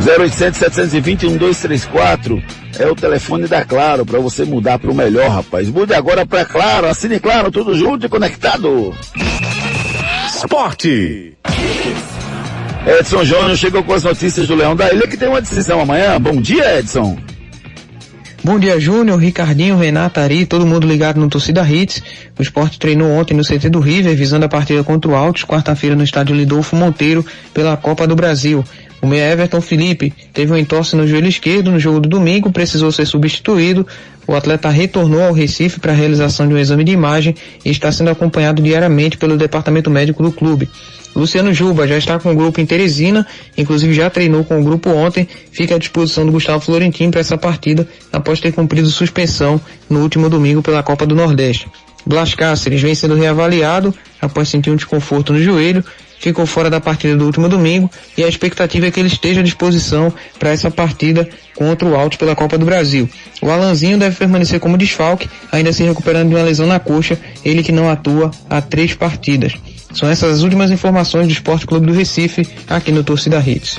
0800 720 1234 é o telefone da Claro para você mudar para o melhor, rapaz. Mude agora para Claro, assine Claro, tudo junto e conectado. Esporte. Edson Júnior chegou com as notícias do Leão da Ilha que tem uma decisão amanhã. Bom dia, Edson. Bom dia, Júnior, Ricardinho, Renato, Ari, todo mundo ligado no Torcida Hits. O esporte treinou ontem no CT do River, visando a partida contra o Altos, quarta-feira no estádio Lidolfo Monteiro, pela Copa do Brasil. O meia Everton Felipe teve um entorse no joelho esquerdo no jogo do domingo, precisou ser substituído. O atleta retornou ao Recife para a realização de um exame de imagem e está sendo acompanhado diariamente pelo departamento médico do clube. Luciano Juba já está com o grupo em Teresina, inclusive já treinou com o grupo ontem, fica à disposição do Gustavo Florentino para essa partida, após ter cumprido suspensão no último domingo pela Copa do Nordeste. Blas Cáceres vem sendo reavaliado após sentir um desconforto no joelho, ficou fora da partida do último domingo e a expectativa é que ele esteja à disposição para essa partida contra o Altos pela Copa do Brasil. O Alanzinho deve permanecer como desfalque, ainda se recuperando de uma lesão na coxa, ele que não atua há três partidas. São essas as últimas informações do Esporte Clube do Recife, aqui no Torcida Hits.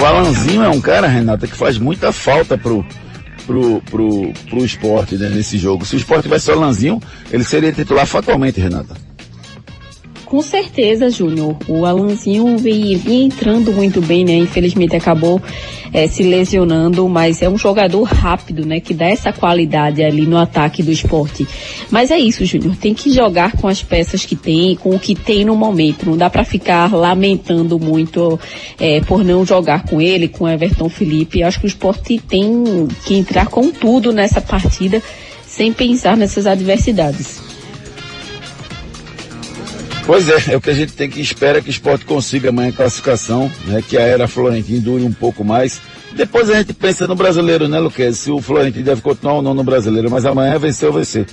O Alanzinho é um cara, Renata, que faz muita falta pro, pro, pro, pro esporte né, nesse jogo. Se o esporte tivesse o Alanzinho, ele seria titular fatalmente, Renata. Com certeza, Júnior. O Alanzinho vinha, entrando muito bem, né? Infelizmente acabou é, se lesionando, mas é um jogador rápido, né? Que dá essa qualidade ali no ataque do esporte. Mas é isso, Júnior. Tem que jogar com as peças que tem, com o que tem no momento. Não dá para ficar lamentando muito é, por não jogar com ele, com Everton Felipe. Acho que o esporte tem que entrar com tudo nessa partida, sem pensar nessas adversidades. Pois é, é o que a gente tem que esperar que o esporte consiga amanhã a classificação, né? Que a era Florentino dure um pouco mais. Depois a gente pensa no brasileiro, né, Luquez? Se o Florentino deve continuar ou não no brasileiro, mas amanhã venceu, vai ser.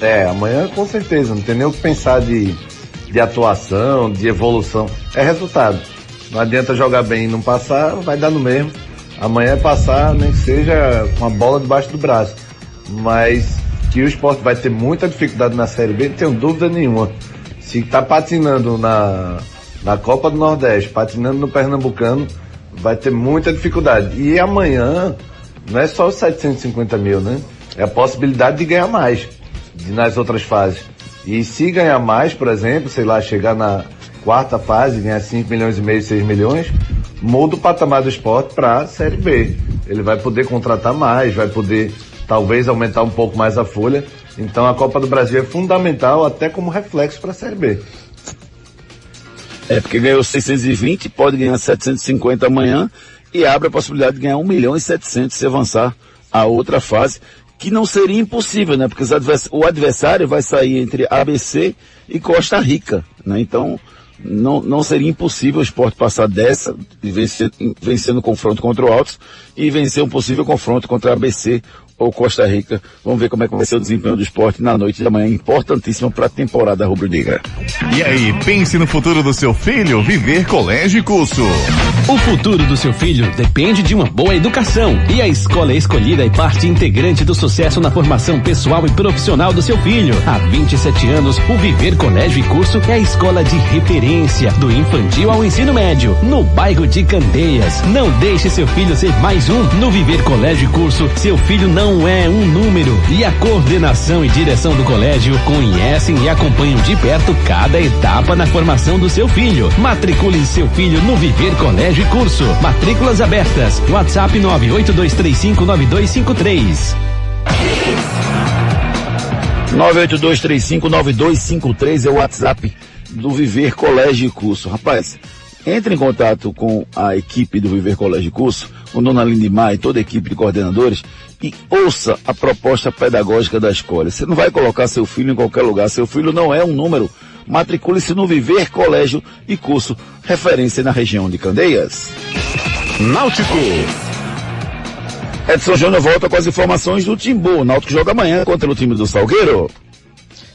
É, amanhã com certeza, não tem nem o que pensar de, de atuação, de evolução. É resultado. Não adianta jogar bem e não passar, vai dar no mesmo. Amanhã é passar, nem que seja com a bola debaixo do braço. Mas que o esporte vai ter muita dificuldade na Série B, não tenho dúvida nenhuma. Se está patinando na, na Copa do Nordeste, patinando no Pernambucano, vai ter muita dificuldade. E amanhã, não é só os 750 mil, né? É a possibilidade de ganhar mais de, nas outras fases. E se ganhar mais, por exemplo, sei lá, chegar na quarta fase, ganhar 5 milhões e meio, 6 milhões, muda o patamar do esporte para a Série B. Ele vai poder contratar mais, vai poder talvez aumentar um pouco mais a folha. Então a Copa do Brasil é fundamental até como reflexo para a Série B. É, porque ganhou 620, pode ganhar 750 amanhã e abre a possibilidade de ganhar 1 milhão e 700 se avançar a outra fase, que não seria impossível, né? Porque o adversário vai sair entre ABC e Costa Rica, né? Então, não, não seria impossível o esporte passar dessa, vencer, vencendo o confronto contra o Altos e vencer um possível confronto contra a ABC ou Costa Rica. Vamos ver como é que vai ser o desempenho do esporte na noite de amanhã, importantíssimo para a temporada rubro-negra. E aí, pense no futuro do seu filho, viver colégio e curso. O futuro do seu filho depende de uma boa educação e a escola escolhida é parte integrante do sucesso na formação pessoal e profissional do seu filho. Há 27 anos, o Viver Colégio e Curso é a escola de referência do infantil ao ensino médio, no bairro de Candeias. Não deixe seu filho ser mais um. No Viver Colégio e Curso, seu filho não não é um número e a coordenação e direção do colégio conhecem e acompanham de perto cada etapa na formação do seu filho. Matricule seu filho no Viver Colégio e Curso. Matrículas abertas. WhatsApp 982359253. 982359253 é o WhatsApp do Viver Colégio e Curso. Rapaz, entre em contato com a equipe do Viver Colégio e Curso, com Dona Lindimar e toda a equipe de coordenadores e ouça a proposta pedagógica da escola. Você não vai colocar seu filho em qualquer lugar. Seu filho não é um número. Matricule-se no Viver Colégio e Curso, referência na região de Candeias. Náutico. Edson Júnior volta com as informações do Timbu. Náutico joga amanhã contra o time do Salgueiro.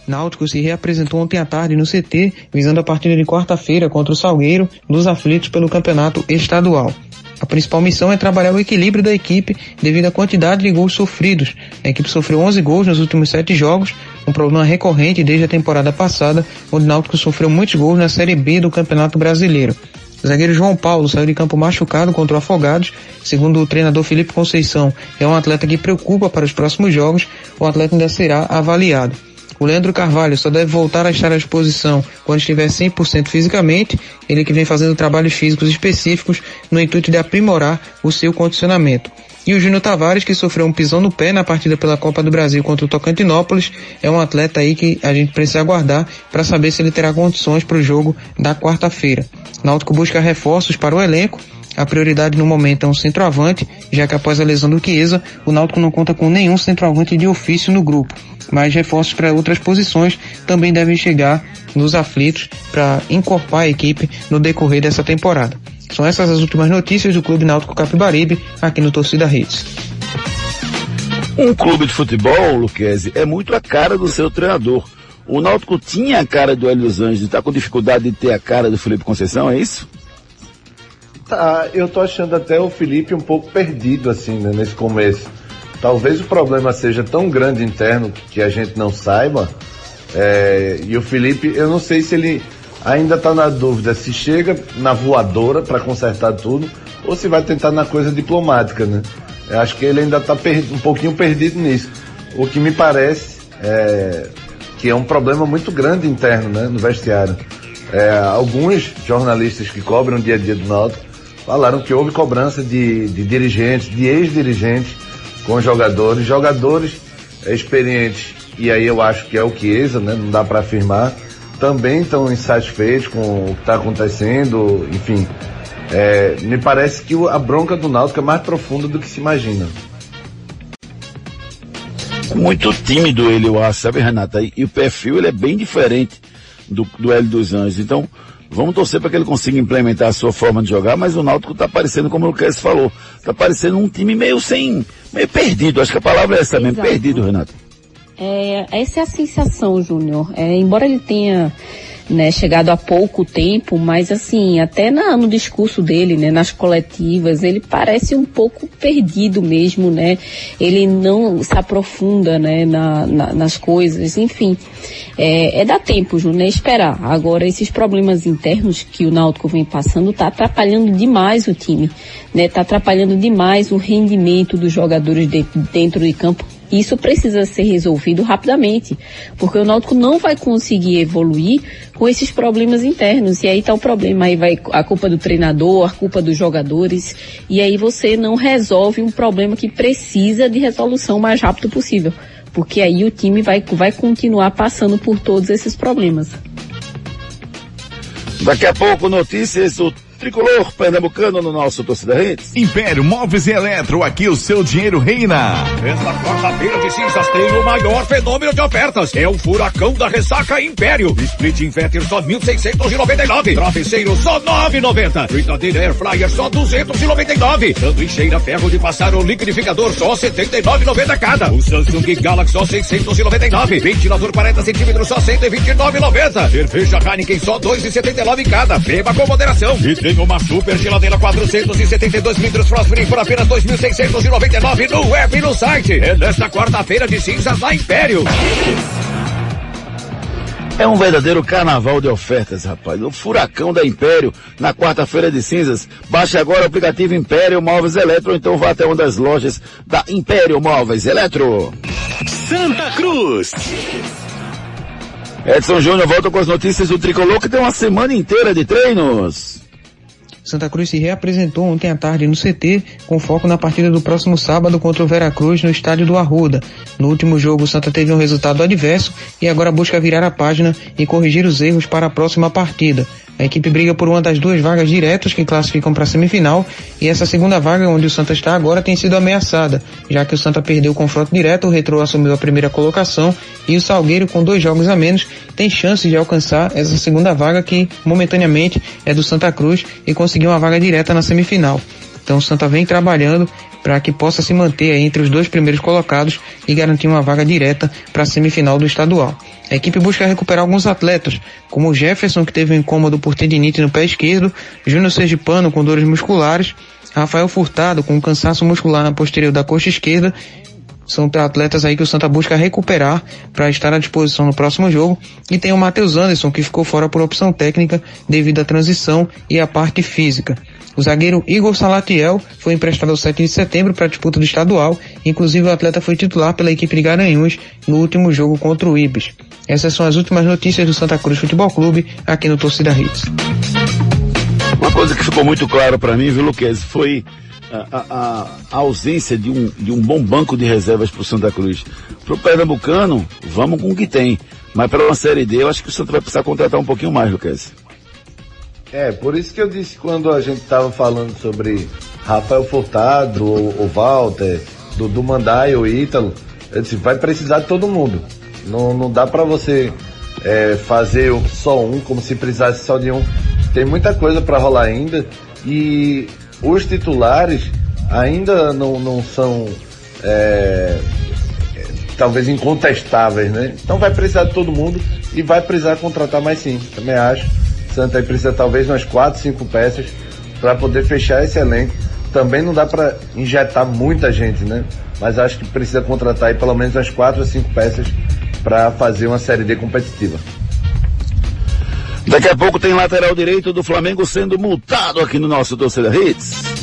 Náutico se reapresentou ontem à tarde no CT, visando a partida de quarta-feira contra o Salgueiro, dos aflitos pelo campeonato estadual. A principal missão é trabalhar o equilíbrio da equipe devido à quantidade de gols sofridos. A equipe sofreu 11 gols nos últimos sete jogos, um problema recorrente desde a temporada passada, onde o Náutico sofreu muitos gols na Série B do Campeonato Brasileiro. O zagueiro João Paulo saiu de campo machucado contra o Afogados. Segundo o treinador Felipe Conceição, é um atleta que preocupa para os próximos jogos. O atleta ainda será avaliado. O Leandro Carvalho só deve voltar a estar à disposição quando estiver 100% fisicamente, ele que vem fazendo trabalhos físicos específicos no intuito de aprimorar o seu condicionamento. E o Júnior Tavares, que sofreu um pisão no pé na partida pela Copa do Brasil contra o Tocantinópolis, é um atleta aí que a gente precisa aguardar para saber se ele terá condições para o jogo da quarta-feira. Náutico busca reforços para o elenco a prioridade no momento é um centroavante, já que após a lesão do Chiesa, o Náutico não conta com nenhum centroavante de ofício no grupo. Mas reforços para outras posições também devem chegar nos aflitos para incorporar a equipe no decorrer dessa temporada. São essas as últimas notícias do Clube Náutico Capibaribe aqui no Torcida Redes. Um clube de futebol, Luquezzi, é muito a cara do seu treinador. O Náutico tinha a cara do Hélio dos Anjos e está com dificuldade de ter a cara do Felipe Conceição, é isso? Tá, eu tô achando até o Felipe um pouco perdido, assim, né, nesse começo. Talvez o problema seja tão grande interno que a gente não saiba. É, e o Felipe, eu não sei se ele ainda está na dúvida se chega na voadora para consertar tudo ou se vai tentar na coisa diplomática, né? Eu acho que ele ainda está um pouquinho perdido nisso. O que me parece é que é um problema muito grande interno, né, no vestiário. É, alguns jornalistas que cobram o dia a dia do Náutico falaram que houve cobrança de, de dirigentes, de ex-dirigentes com jogadores, jogadores experientes, e aí eu acho que é o Chiesa, né, não dá para afirmar, também estão insatisfeitos com o que está acontecendo, enfim. É, me parece que a bronca do Náutico é mais profunda do que se imagina. Muito tímido ele, eu acho, sabe, Renata? E, e o perfil ele é bem diferente do, do Hélio dos Anjos. Então, vamos torcer para que ele consiga implementar a sua forma de jogar, mas o Náutico está parecendo, como o Lucas falou, está parecendo um time meio sem, meio perdido. Acho que a palavra é essa mesmo, Exato. perdido, Renato. É, essa é a sensação, Júnior. É, embora ele tenha né, chegado há pouco tempo, mas assim, até na, no discurso dele, né, nas coletivas, ele parece um pouco perdido mesmo, né? Ele não se aprofunda, né, na, na, nas coisas, enfim. É, é dar tempo, Júnior, é esperar. Agora, esses problemas internos que o Náutico vem passando tá atrapalhando demais o time, né? Tá atrapalhando demais o rendimento dos jogadores de, dentro de campo isso precisa ser resolvido rapidamente, porque o Náutico não vai conseguir evoluir com esses problemas internos. E aí tá o problema, aí vai a culpa do treinador, a culpa dos jogadores, e aí você não resolve um problema que precisa de resolução o mais rápido possível, porque aí o time vai, vai continuar passando por todos esses problemas. Daqui a pouco, notícias do tricolor pernambucano no nosso Torcida Redes. Império Móveis e Eletro, aqui o seu dinheiro reina. Esta quarta-feira de cinzas tem o maior fenômeno de ofertas. É o furacão da ressaca Império. Split Inverter só 1.699. Travesseiro só 9,90. Fritadeira Air Fryer só 299. Sanduicheira ferro de passar o liquidificador só 79,90 cada. O Samsung Galaxy só 699. Ventilador 40 centímetros só 129,90. Cerveja Heineken só 2,79 cada. Beba com moderação. E tem uma super geladeira 472 litros Frostfree por apenas 2.699 no web e no site. É nesta quarta-feira de cinzas na Império. É um verdadeiro carnaval de ofertas, rapaz. O furacão da Império, na quarta-feira de cinzas. Baixe agora o aplicativo Império Móveis Eletro, ou então vá até uma das lojas da Império Móveis Eletro. Santa Cruz. Edson Júnior volta com as notícias do Tricolor, que tem uma semana inteira de treinos. Santa Cruz se reapresentou ontem à tarde no CT, com foco na partida do próximo sábado contra o Veracruz no estádio do Arruda. No último jogo, o Santa teve um resultado adverso e agora busca virar a página e corrigir os erros para a próxima partida. A equipe briga por uma das duas vagas diretas que classificam para a semifinal e essa segunda vaga onde o Santa está agora tem sido ameaçada, já que o Santa perdeu o confronto direto, o Retrô assumiu a primeira colocação e o Salgueiro com dois jogos a menos tem chance de alcançar essa segunda vaga que momentaneamente é do Santa Cruz e conseguir uma vaga direta na semifinal. Então o Santa vem trabalhando para que possa se manter entre os dois primeiros colocados e garantir uma vaga direta para a semifinal do estadual. A equipe busca recuperar alguns atletas, como Jefferson, que teve um incômodo por tendinite no pé esquerdo, Júnior Sergipano com dores musculares, Rafael Furtado com um cansaço muscular na posterior da coxa esquerda. São atletas aí que o Santa busca recuperar para estar à disposição no próximo jogo. E tem o Matheus Anderson, que ficou fora por opção técnica devido à transição e à parte física. O zagueiro Igor Salatiel foi emprestado ao 7 de setembro para a disputa do estadual, inclusive o atleta foi titular pela equipe de Garanhuns no último jogo contra o Ibis. Essas são as últimas notícias do Santa Cruz Futebol Clube aqui no Torcida Hits. Uma coisa que ficou muito claro para mim, viu, Luquez, foi a, a, a, ausência de um, de um bom banco de reservas para o Santa Cruz. Para o Pernambucano, vamos com o que tem. Mas para uma Série D, eu acho que o Santa vai precisar contratar um pouquinho mais, Luquez. É, por isso que eu disse quando a gente estava falando sobre Rafael Furtado, o, o Walter, Dudu Mandai, o Ítalo, eu disse, vai precisar de todo mundo. Não, não dá para você é, fazer só um, como se precisasse só de um. Tem muita coisa para rolar ainda e os titulares ainda não, não são é, talvez incontestáveis, né? Então vai precisar de todo mundo e vai precisar contratar mais sim, também acho. Santa aí precisa talvez umas quatro, cinco peças para poder fechar esse elenco. Também não dá para injetar muita gente, né? Mas acho que precisa contratar aí pelo menos umas quatro ou cinco peças para fazer uma série D competitiva. Daqui a pouco tem lateral direito do Flamengo sendo multado aqui no nosso Torcida Hits.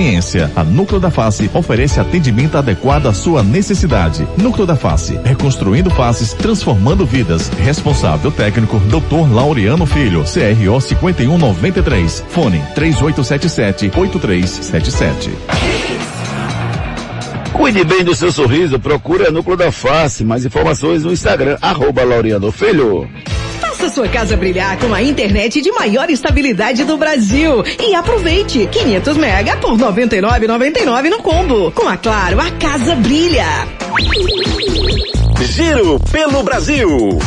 conveniência. A Núcleo da Face oferece atendimento adequado à sua necessidade. Núcleo da Face, reconstruindo faces, transformando vidas. Responsável técnico, Dr. Laureano Filho, CRO 5193. Fone 3877 8377. Cuide bem do seu sorriso, procure a Núcleo da Face. Mais informações no Instagram, arroba Laureano Filho. Faça sua casa brilhar com a internet de maior estabilidade do Brasil. E aproveite 500 mega por 99,99 no combo. Com a Claro, a casa brilha. Giro pelo Brasil.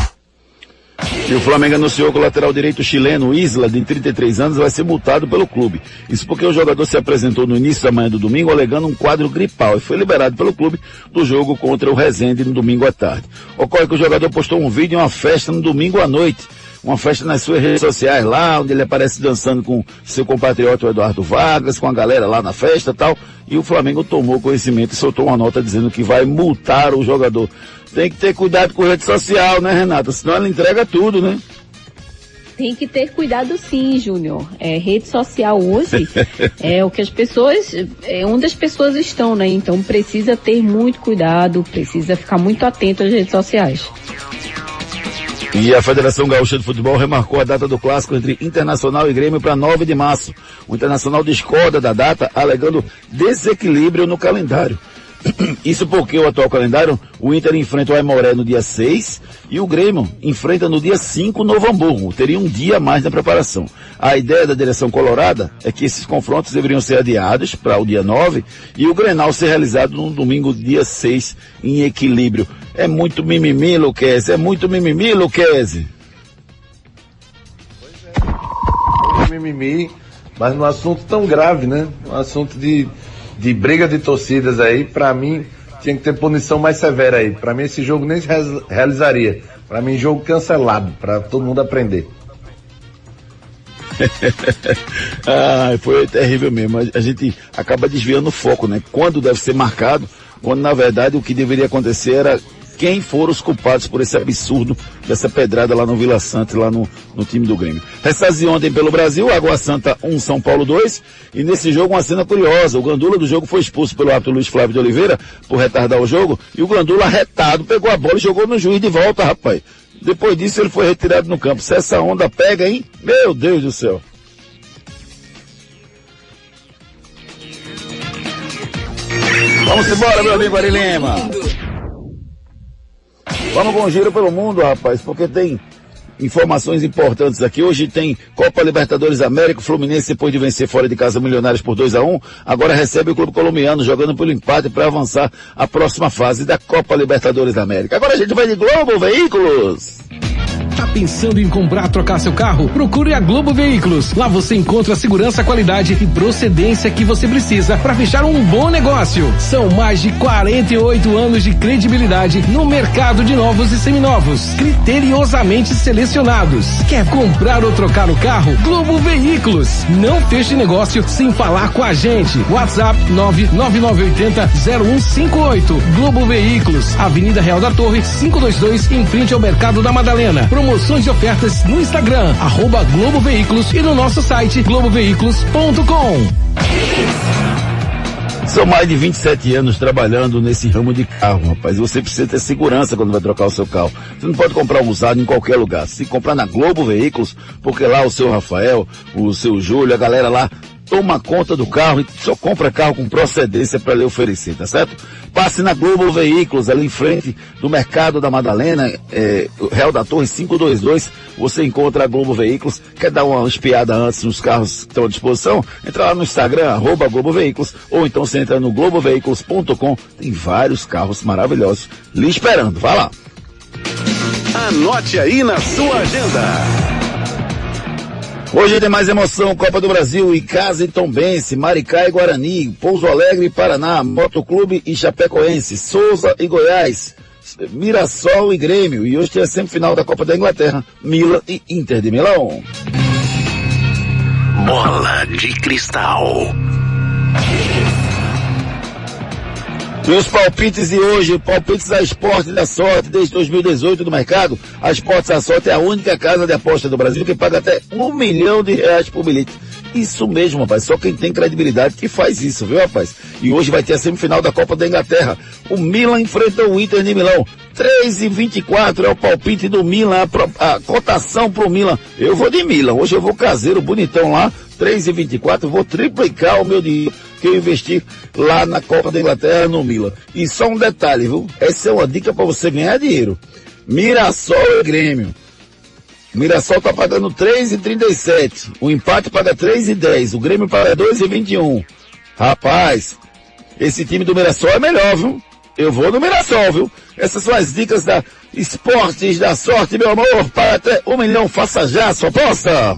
E o Flamengo anunciou que o lateral direito chileno Isla, de 33 anos, vai ser multado pelo clube. Isso porque o jogador se apresentou no início da manhã do domingo alegando um quadro gripal e foi liberado pelo clube do jogo contra o Rezende no domingo à tarde. Ocorre que o jogador postou um vídeo em uma festa no domingo à noite. Uma festa nas suas redes sociais lá, onde ele aparece dançando com seu compatriota Eduardo Vargas, com a galera lá na festa e tal. E o Flamengo tomou conhecimento e soltou uma nota dizendo que vai multar o jogador. Tem que ter cuidado com rede social, né, Renata? Senão ela entrega tudo, né? Tem que ter cuidado sim, Júnior. É, rede social hoje é o que as pessoas, é onde as pessoas estão, né? Então precisa ter muito cuidado, precisa ficar muito atento às redes sociais. E a Federação Gaúcha de Futebol remarcou a data do clássico entre Internacional e Grêmio para 9 de março. O Internacional discorda da data, alegando desequilíbrio no calendário. Isso porque o atual calendário, o Inter enfrenta o Aimoré no dia 6 e o Grêmio enfrenta no dia 5 o Novo Hamburgo. Teria um dia mais na preparação. A ideia da direção colorada é que esses confrontos deveriam ser adiados para o dia 9 e o Grenal ser realizado no domingo, dia 6, em equilíbrio. É muito mimimi, Luquezzi. É muito mimimi, Luquezzi. Mimimi, mas num assunto tão grave, né? Um assunto de, de briga de torcidas aí, pra mim, tinha que ter punição mais severa aí. Pra mim, esse jogo nem se realizaria. Pra mim, jogo cancelado, pra todo mundo aprender. ah, foi terrível mesmo. A gente acaba desviando o foco, né? Quando deve ser marcado, quando na verdade o que deveria acontecer era quem foram os culpados por esse absurdo dessa pedrada lá no Vila Santa, lá no, no time do Grêmio. Ressazi ontem pelo Brasil, Água Santa 1, São Paulo 2, e nesse jogo uma cena curiosa, o Gandula do jogo foi expulso pelo árbitro Luiz Flávio de Oliveira por retardar o jogo, e o Gandula retado pegou a bola e jogou no juiz de volta, rapaz. Depois disso ele foi retirado no campo. Se essa onda pega, hein? Meu Deus do céu. Vamos embora, meu amigo Ari Lima. Vamos com um giro pelo mundo, rapaz, porque tem informações importantes aqui. Hoje tem Copa Libertadores América, Fluminense depois de vencer fora de casa Milionários por 2 a 1 agora recebe o clube colombiano jogando pelo empate para avançar a próxima fase da Copa Libertadores da América. Agora a gente vai de Globo Veículos. Tá pensando em comprar, trocar seu carro? Procure a Globo Veículos. Lá você encontra a segurança, qualidade e procedência que você precisa para fechar um bom negócio. São mais de 48 anos de credibilidade no mercado de novos e seminovos, criteriosamente selecionados. Quer comprar ou trocar o carro? Globo Veículos. Não feche negócio sem falar com a gente. WhatsApp 99980 0158. Globo Veículos, Avenida Real da Torre, 522, em frente ao Mercado da Madalena promoções e ofertas no Instagram, arroba Globo Veículos e no nosso site globoveículos.com. São mais de 27 anos trabalhando nesse ramo de carro, rapaz. Você precisa ter segurança quando vai trocar o seu carro. Você não pode comprar um usado em qualquer lugar. Se comprar na Globo Veículos, porque lá o seu Rafael, o seu Júlio, a galera lá toma conta do carro e só compra carro com procedência para lhe oferecer, tá certo? Passe na Globo Veículos, ali em frente do Mercado da Madalena, é, Real da Torre 522, você encontra a Globo Veículos. Quer dar uma espiada antes nos carros que estão à disposição? Entra lá no Instagram, arroba Globo Veículos, ou então você entra no globoveículos.com, tem vários carros maravilhosos lhe esperando. Vá lá. Anote aí na sua agenda. Hoje tem mais emoção, Copa do Brasil, Icasa e Tombense, Maricá e Guarani, Pouso Alegre e Paraná, Motoclube e Chapecoense, Souza e Goiás, Mirassol e Grêmio. E hoje tem a semifinal da Copa da Inglaterra, Milan e Inter de Milão. Bola de cristal. E os palpites de hoje, palpites da Esporte da Sorte, desde 2018 no mercado, a Esporte da Sorte é a única casa de aposta do Brasil que paga até um milhão de reais por bilhete. Isso mesmo, rapaz. Só quem tem credibilidade que faz isso, viu, rapaz? E hoje vai ter a semifinal da Copa da Inglaterra. O Milan enfrenta o Inter de Milão. 3,24 é o palpite do Milan, a, a cotação pro Milan. Eu vou de Milan. Hoje eu vou caseiro, bonitão lá. 3,24. Vou triplicar o meu dinheiro que eu investi lá na Copa da Inglaterra no Milan. E só um detalhe, viu? Essa é uma dica para você ganhar dinheiro. Mirassol e Grêmio. Mirassol tá pagando 3,37. O empate paga 3,10. O Grêmio paga 2,21. Rapaz, esse time do Mirassol é melhor, viu? Eu vou no Mirassol, viu? Essas são as dicas da Esportes da Sorte, meu amor. Para até um milhão, faça já sua aposta.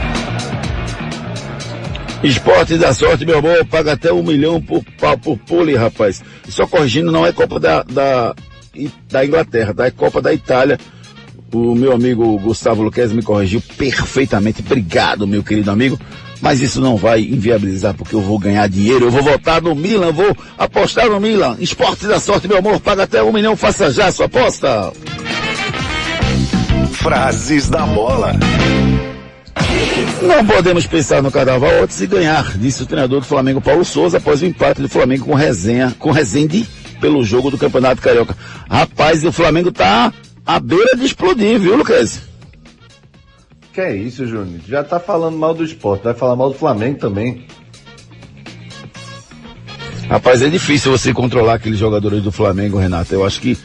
Esporte da sorte, meu amor, paga até um milhão por, por pule, rapaz. Só corrigindo, não é Copa da, da, da Inglaterra, tá? É Copa da Itália. O meu amigo Gustavo Luquez me corrigiu perfeitamente. Obrigado, meu querido amigo. Mas isso não vai inviabilizar porque eu vou ganhar dinheiro. Eu vou votar no Milan, vou apostar no Milan. Esporte da sorte, meu amor, paga até um milhão, faça já a sua aposta. Frases da bola. Não podemos pensar no carnaval antes de ganhar, disse o treinador do Flamengo Paulo Souza após o empate do Flamengo com Resenha, com Rezende pelo jogo do Campeonato Carioca. Rapaz, o Flamengo tá à beira de explodir, viu, Lucas? Que é isso, Júnior? Já tá falando mal do esporte, vai falar mal do Flamengo também. Rapaz, é difícil você controlar aqueles jogadores do Flamengo, Renato. Eu acho que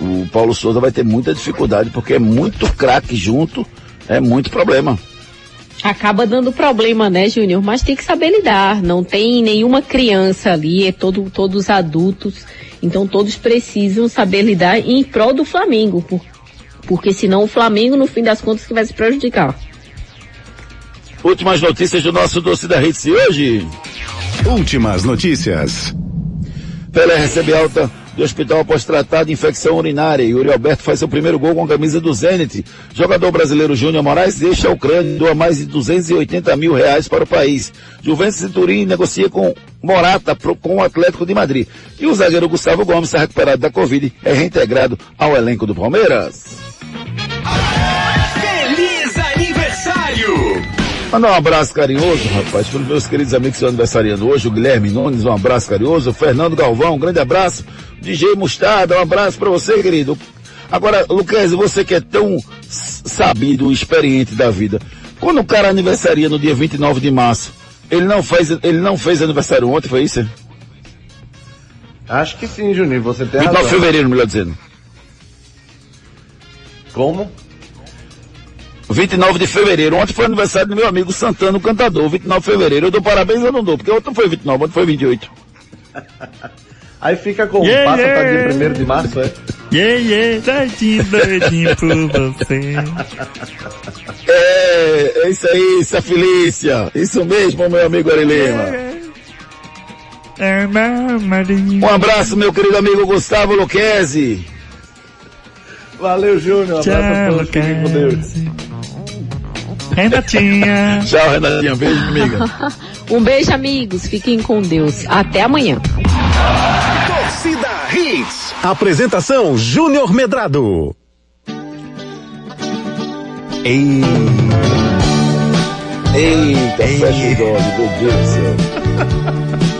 o Paulo Souza vai ter muita dificuldade porque é muito craque junto, é muito problema. Acaba dando problema, né, Júnior? Mas tem que saber lidar. Não tem nenhuma criança ali, é todo, todos adultos. Então todos precisam saber lidar em prol do Flamengo. Por, porque senão o Flamengo, no fim das contas, que vai se prejudicar. Últimas notícias do nosso doce da Rede de hoje. Últimas notícias. Pelé recebe alta do hospital após tratar de infecção urinária. E Yuri Alberto faz seu primeiro gol com a camisa do Zenit. Jogador brasileiro Júnior Moraes deixa a Ucrânia e doa mais de 280 mil reais para o país. Juventus de Turim negocia com Morata pro, com o Atlético de Madrid. E o zagueiro Gustavo Gomes está recuperado da Covid é reintegrado ao elenco do Palmeiras. Feliz Mandar um abraço carinhoso, rapaz, para os meus queridos amigos que estão aniversariando hoje, o Guilherme Nunes, um abraço carinhoso, o Fernando Galvão, um grande abraço, DJ Mostarda, um abraço para você, querido. Agora, Lucas, você que é tão sabido, experiente da vida, quando o cara aniversaria no dia 29 de março, ele não fez, ele não fez aniversário ontem, foi isso? Acho que sim, Juninho, você tem 29 razão. de fevereiro, melhor dizendo. Como? 29 de fevereiro. Ontem foi aniversário do meu amigo Santana, o cantador. 29 de fevereiro. Eu dou parabéns, eu não dou, porque ontem foi 29, ontem foi 28. Aí fica como? Yeah, Passa yeah. pra dia 1 de março, é? Yeah, yeah, doidinho, doidinho por você. É, é isso aí, essa Felícia. Isso mesmo, meu amigo Ari Lima. Um abraço, meu querido amigo Gustavo Luquezzi. Valeu, Júnior. Um abraço a todos. Fiquem com Deus. Renatinha. Tchau, Renatinha. Beijo, amiga. um beijo, amigos. Fiquem com Deus. Até amanhã. Torcida Hits. Apresentação Júnior Medrado. Ei. Eita, os olhos, meu Deus do céu.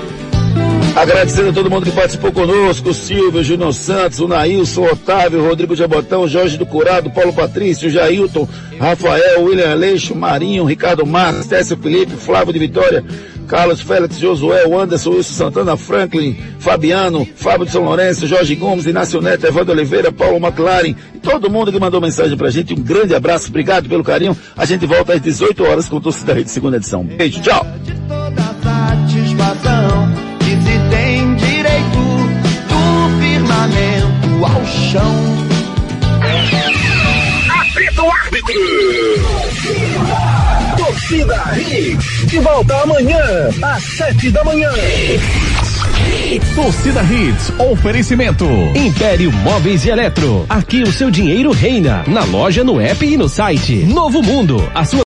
Agradecendo a todo mundo que participou conosco, o Silvio, Júnior Santos, o Nailson, Otávio, Rodrigo Jabotão, Jorge do Curado, Paulo Patrício, Jailton, Rafael, William Aleixo, Marinho, Ricardo Marques, Técio Felipe, Flávio de Vitória, Carlos Félix, Josué, Anderson, Wilson Santana, Franklin, Fabiano, Fábio de São Lourenço, Jorge Gomes, Inácio Neto, Evandro Oliveira, Paulo McLaren e todo mundo que mandou mensagem pra gente. Um grande abraço, obrigado pelo carinho. A gente volta às 18 horas com o Torcida Rede, segunda edição. Beijo, tchau. Do firmamento ao chão. Apita o árbitro! Torcida Hits, de volta amanhã, às sete da manhã. Torcida Hits, oferecimento. Império Móveis e Eletro. Aqui o seu dinheiro reina. Na loja, no app e no site. Novo Mundo, a sua